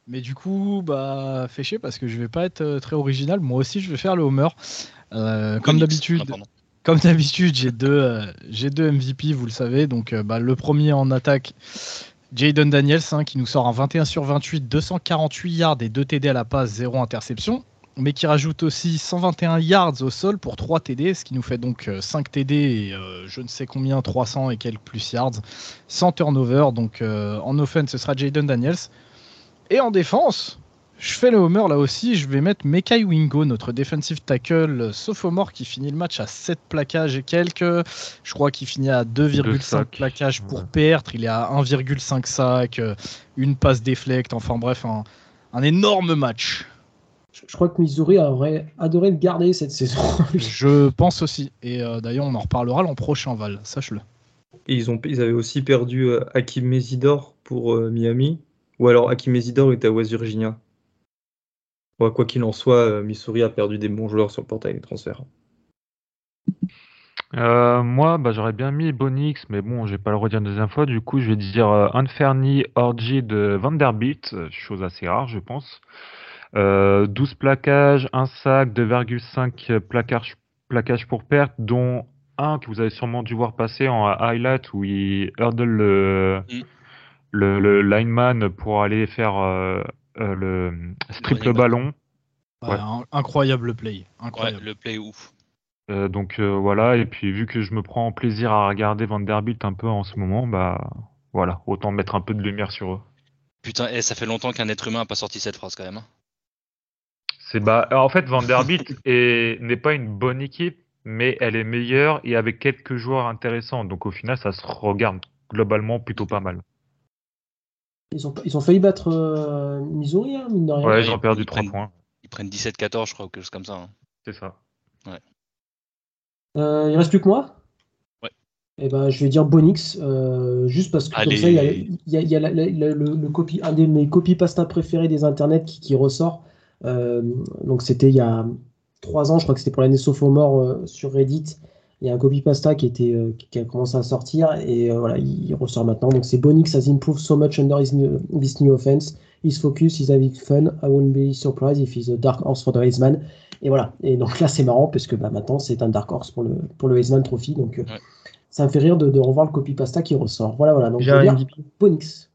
Mais du coup, bah, fait chier parce que je vais pas être euh, très original. Moi aussi, je vais faire le homer. Euh, comme d'habitude, Ah. Comme d'habitude, j'ai deux, euh, deux MVP, vous le savez. Donc, euh, bah, le premier en attaque, Jaden Daniels, hein, qui nous sort un 21 sur 28, 248 yards et 2 TD à la passe, 0 interception. Mais qui rajoute aussi 121 yards au sol pour 3 TD, ce qui nous fait donc euh, 5 TD et euh, je ne sais combien, 300 et quelques plus yards, sans turnover. Donc euh, en offense, ce sera Jaden Daniels. Et en défense, je fais le homer là aussi. Je vais mettre Mekai Wingo, notre defensive tackle sophomore qui finit le match à 7 plaquages et quelques. Je crois qu'il finit à 2,5 sacs. plaquages pour Ouais. perdre. Il est à 1,5 sac, euh, une passe déflecte. Enfin bref, un, un énorme match. Je, je crois que Missouri aurait adoré le garder cette saison. Je pense aussi. Et euh, d'ailleurs, on en reparlera l'an prochain, Val. Sache-le. Et ils, ont, ils avaient aussi perdu euh, Hakim Mesidor pour euh, Miami. Ou alors Hakim Mesidor était à West Virginia. Ouais, quoi qu'il en soit, euh, Missouri a perdu des bons joueurs sur le portail des transferts. Euh, moi, bah, j'aurais bien mis Bonix, mais bon, je vais pas le redire une deuxième fois. Du coup, je vais dire euh, Anferni Orgy de Vanderbilt, euh, chose assez rare, je pense. Euh, 12 plaquages, un sac, 2,5 plaquages, plaquages pour perte, dont un que vous avez sûrement dû voir passer en highlight où il hurdle le, Mm. le, le lineman pour aller faire euh, euh, le strip le ballon. Ouais, Ouais. un- incroyable play. Ouais, Incroyable. le play ouf. Euh, donc euh, voilà, et puis vu que je me prends plaisir à regarder Vanderbilt un peu en ce moment, bah voilà, autant mettre un peu de lumière sur eux. Putain, et ça fait longtemps qu'un être humain n'a pas sorti cette phrase quand même. hein. C'est bah en fait Vanderbilt est- n'est pas une bonne équipe, mais elle est meilleure et avec quelques joueurs intéressants. Donc au final, ça se regarde globalement plutôt pas mal. Ils ont, ils ont failli battre euh, Missouri, hein, mine de rien. Ouais, Ouais, ils ont perdu ils 3 prennent- points, Ils prennent 17-14, je crois, ou quelque chose comme ça. hein. c'est ça. Euh, il reste plus que moi? Ouais. Eh ben, je vais dire Bonix, euh, juste parce que comme ça, il y a, il y a- il y a la- la- la- le, le copie, un de mes copy pasta préférés des internets qui, qui ressort. Euh, donc c'était il y a trois ans, je crois que c'était pour l'année sophomore euh, sur Reddit. Il y a un copy pasta qui, était, euh, qui a commencé à sortir et euh, voilà, il, il ressort maintenant. Donc c'est Bonix has improved so much under his new- this new offense. His focus is having fun. I won't be surprised if he's a dark horse for the Heisman. Et voilà. Et donc là, c'est marrant parce que bah, maintenant, c'est un dark horse pour le, pour le Heisman Trophy. Donc euh, Ouais. ça me fait rire de, de revoir le copy pasta qui ressort. Voilà, voilà. Donc J'ai un MVP. Bonix.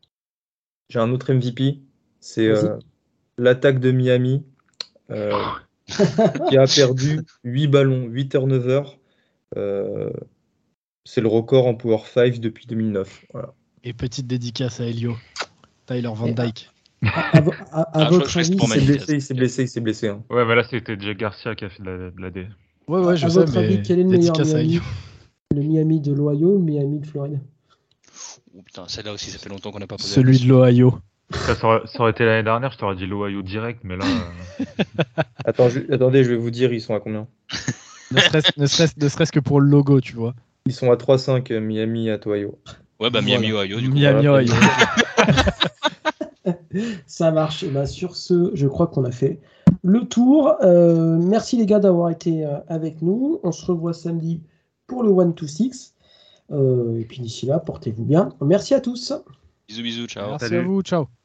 J'ai un autre MVP, c'est euh, l'attaque de Miami, euh, qui a perdu 8 ballons, 8 turnovers. Euh, c'est le record en Power 5 depuis 2009. Voilà. Et petite dédicace à Elio. Tyler Van Dyke. À, à vo- à- à Ah, votre avis, Il s'est blessé, il s'est blessé, il s'est blessé. hein. Ouais, mais là c'était Jay Garcia qui a fait de la, de la D. Ouais, ouais, je à sais, votre mais avis, quel est le meilleur dédicace à Miami Elio. Le Miami de l'Ohio ou le Miami de Floride? Oh, putain, celle-là aussi, ça fait longtemps qu'on n'a pas posé. la Celui de l'Ohio. Ça, ça aurait, ça aurait été l'année dernière, je t'aurais dit l'Ohio direct, mais là. euh, Attends, je- attendez, je vais vous dire, ils sont à combien? Ne serait-ce que pour le logo, tu vois. Ils sont à 3-5 euh, Miami à Ohio. Ouais, bah Miami, Ohio, du coup. Miami, voilà. Ohio. Ça marche. Et ben, sur ce, je crois qu'on a fait le tour. Euh, merci les gars d'avoir été euh, avec nous. On se revoit samedi pour le 1 to 6. Euh, et puis d'ici là, portez-vous bien. Merci à tous. Bisous, bisous, ciao. Merci Salut. à vous, ciao.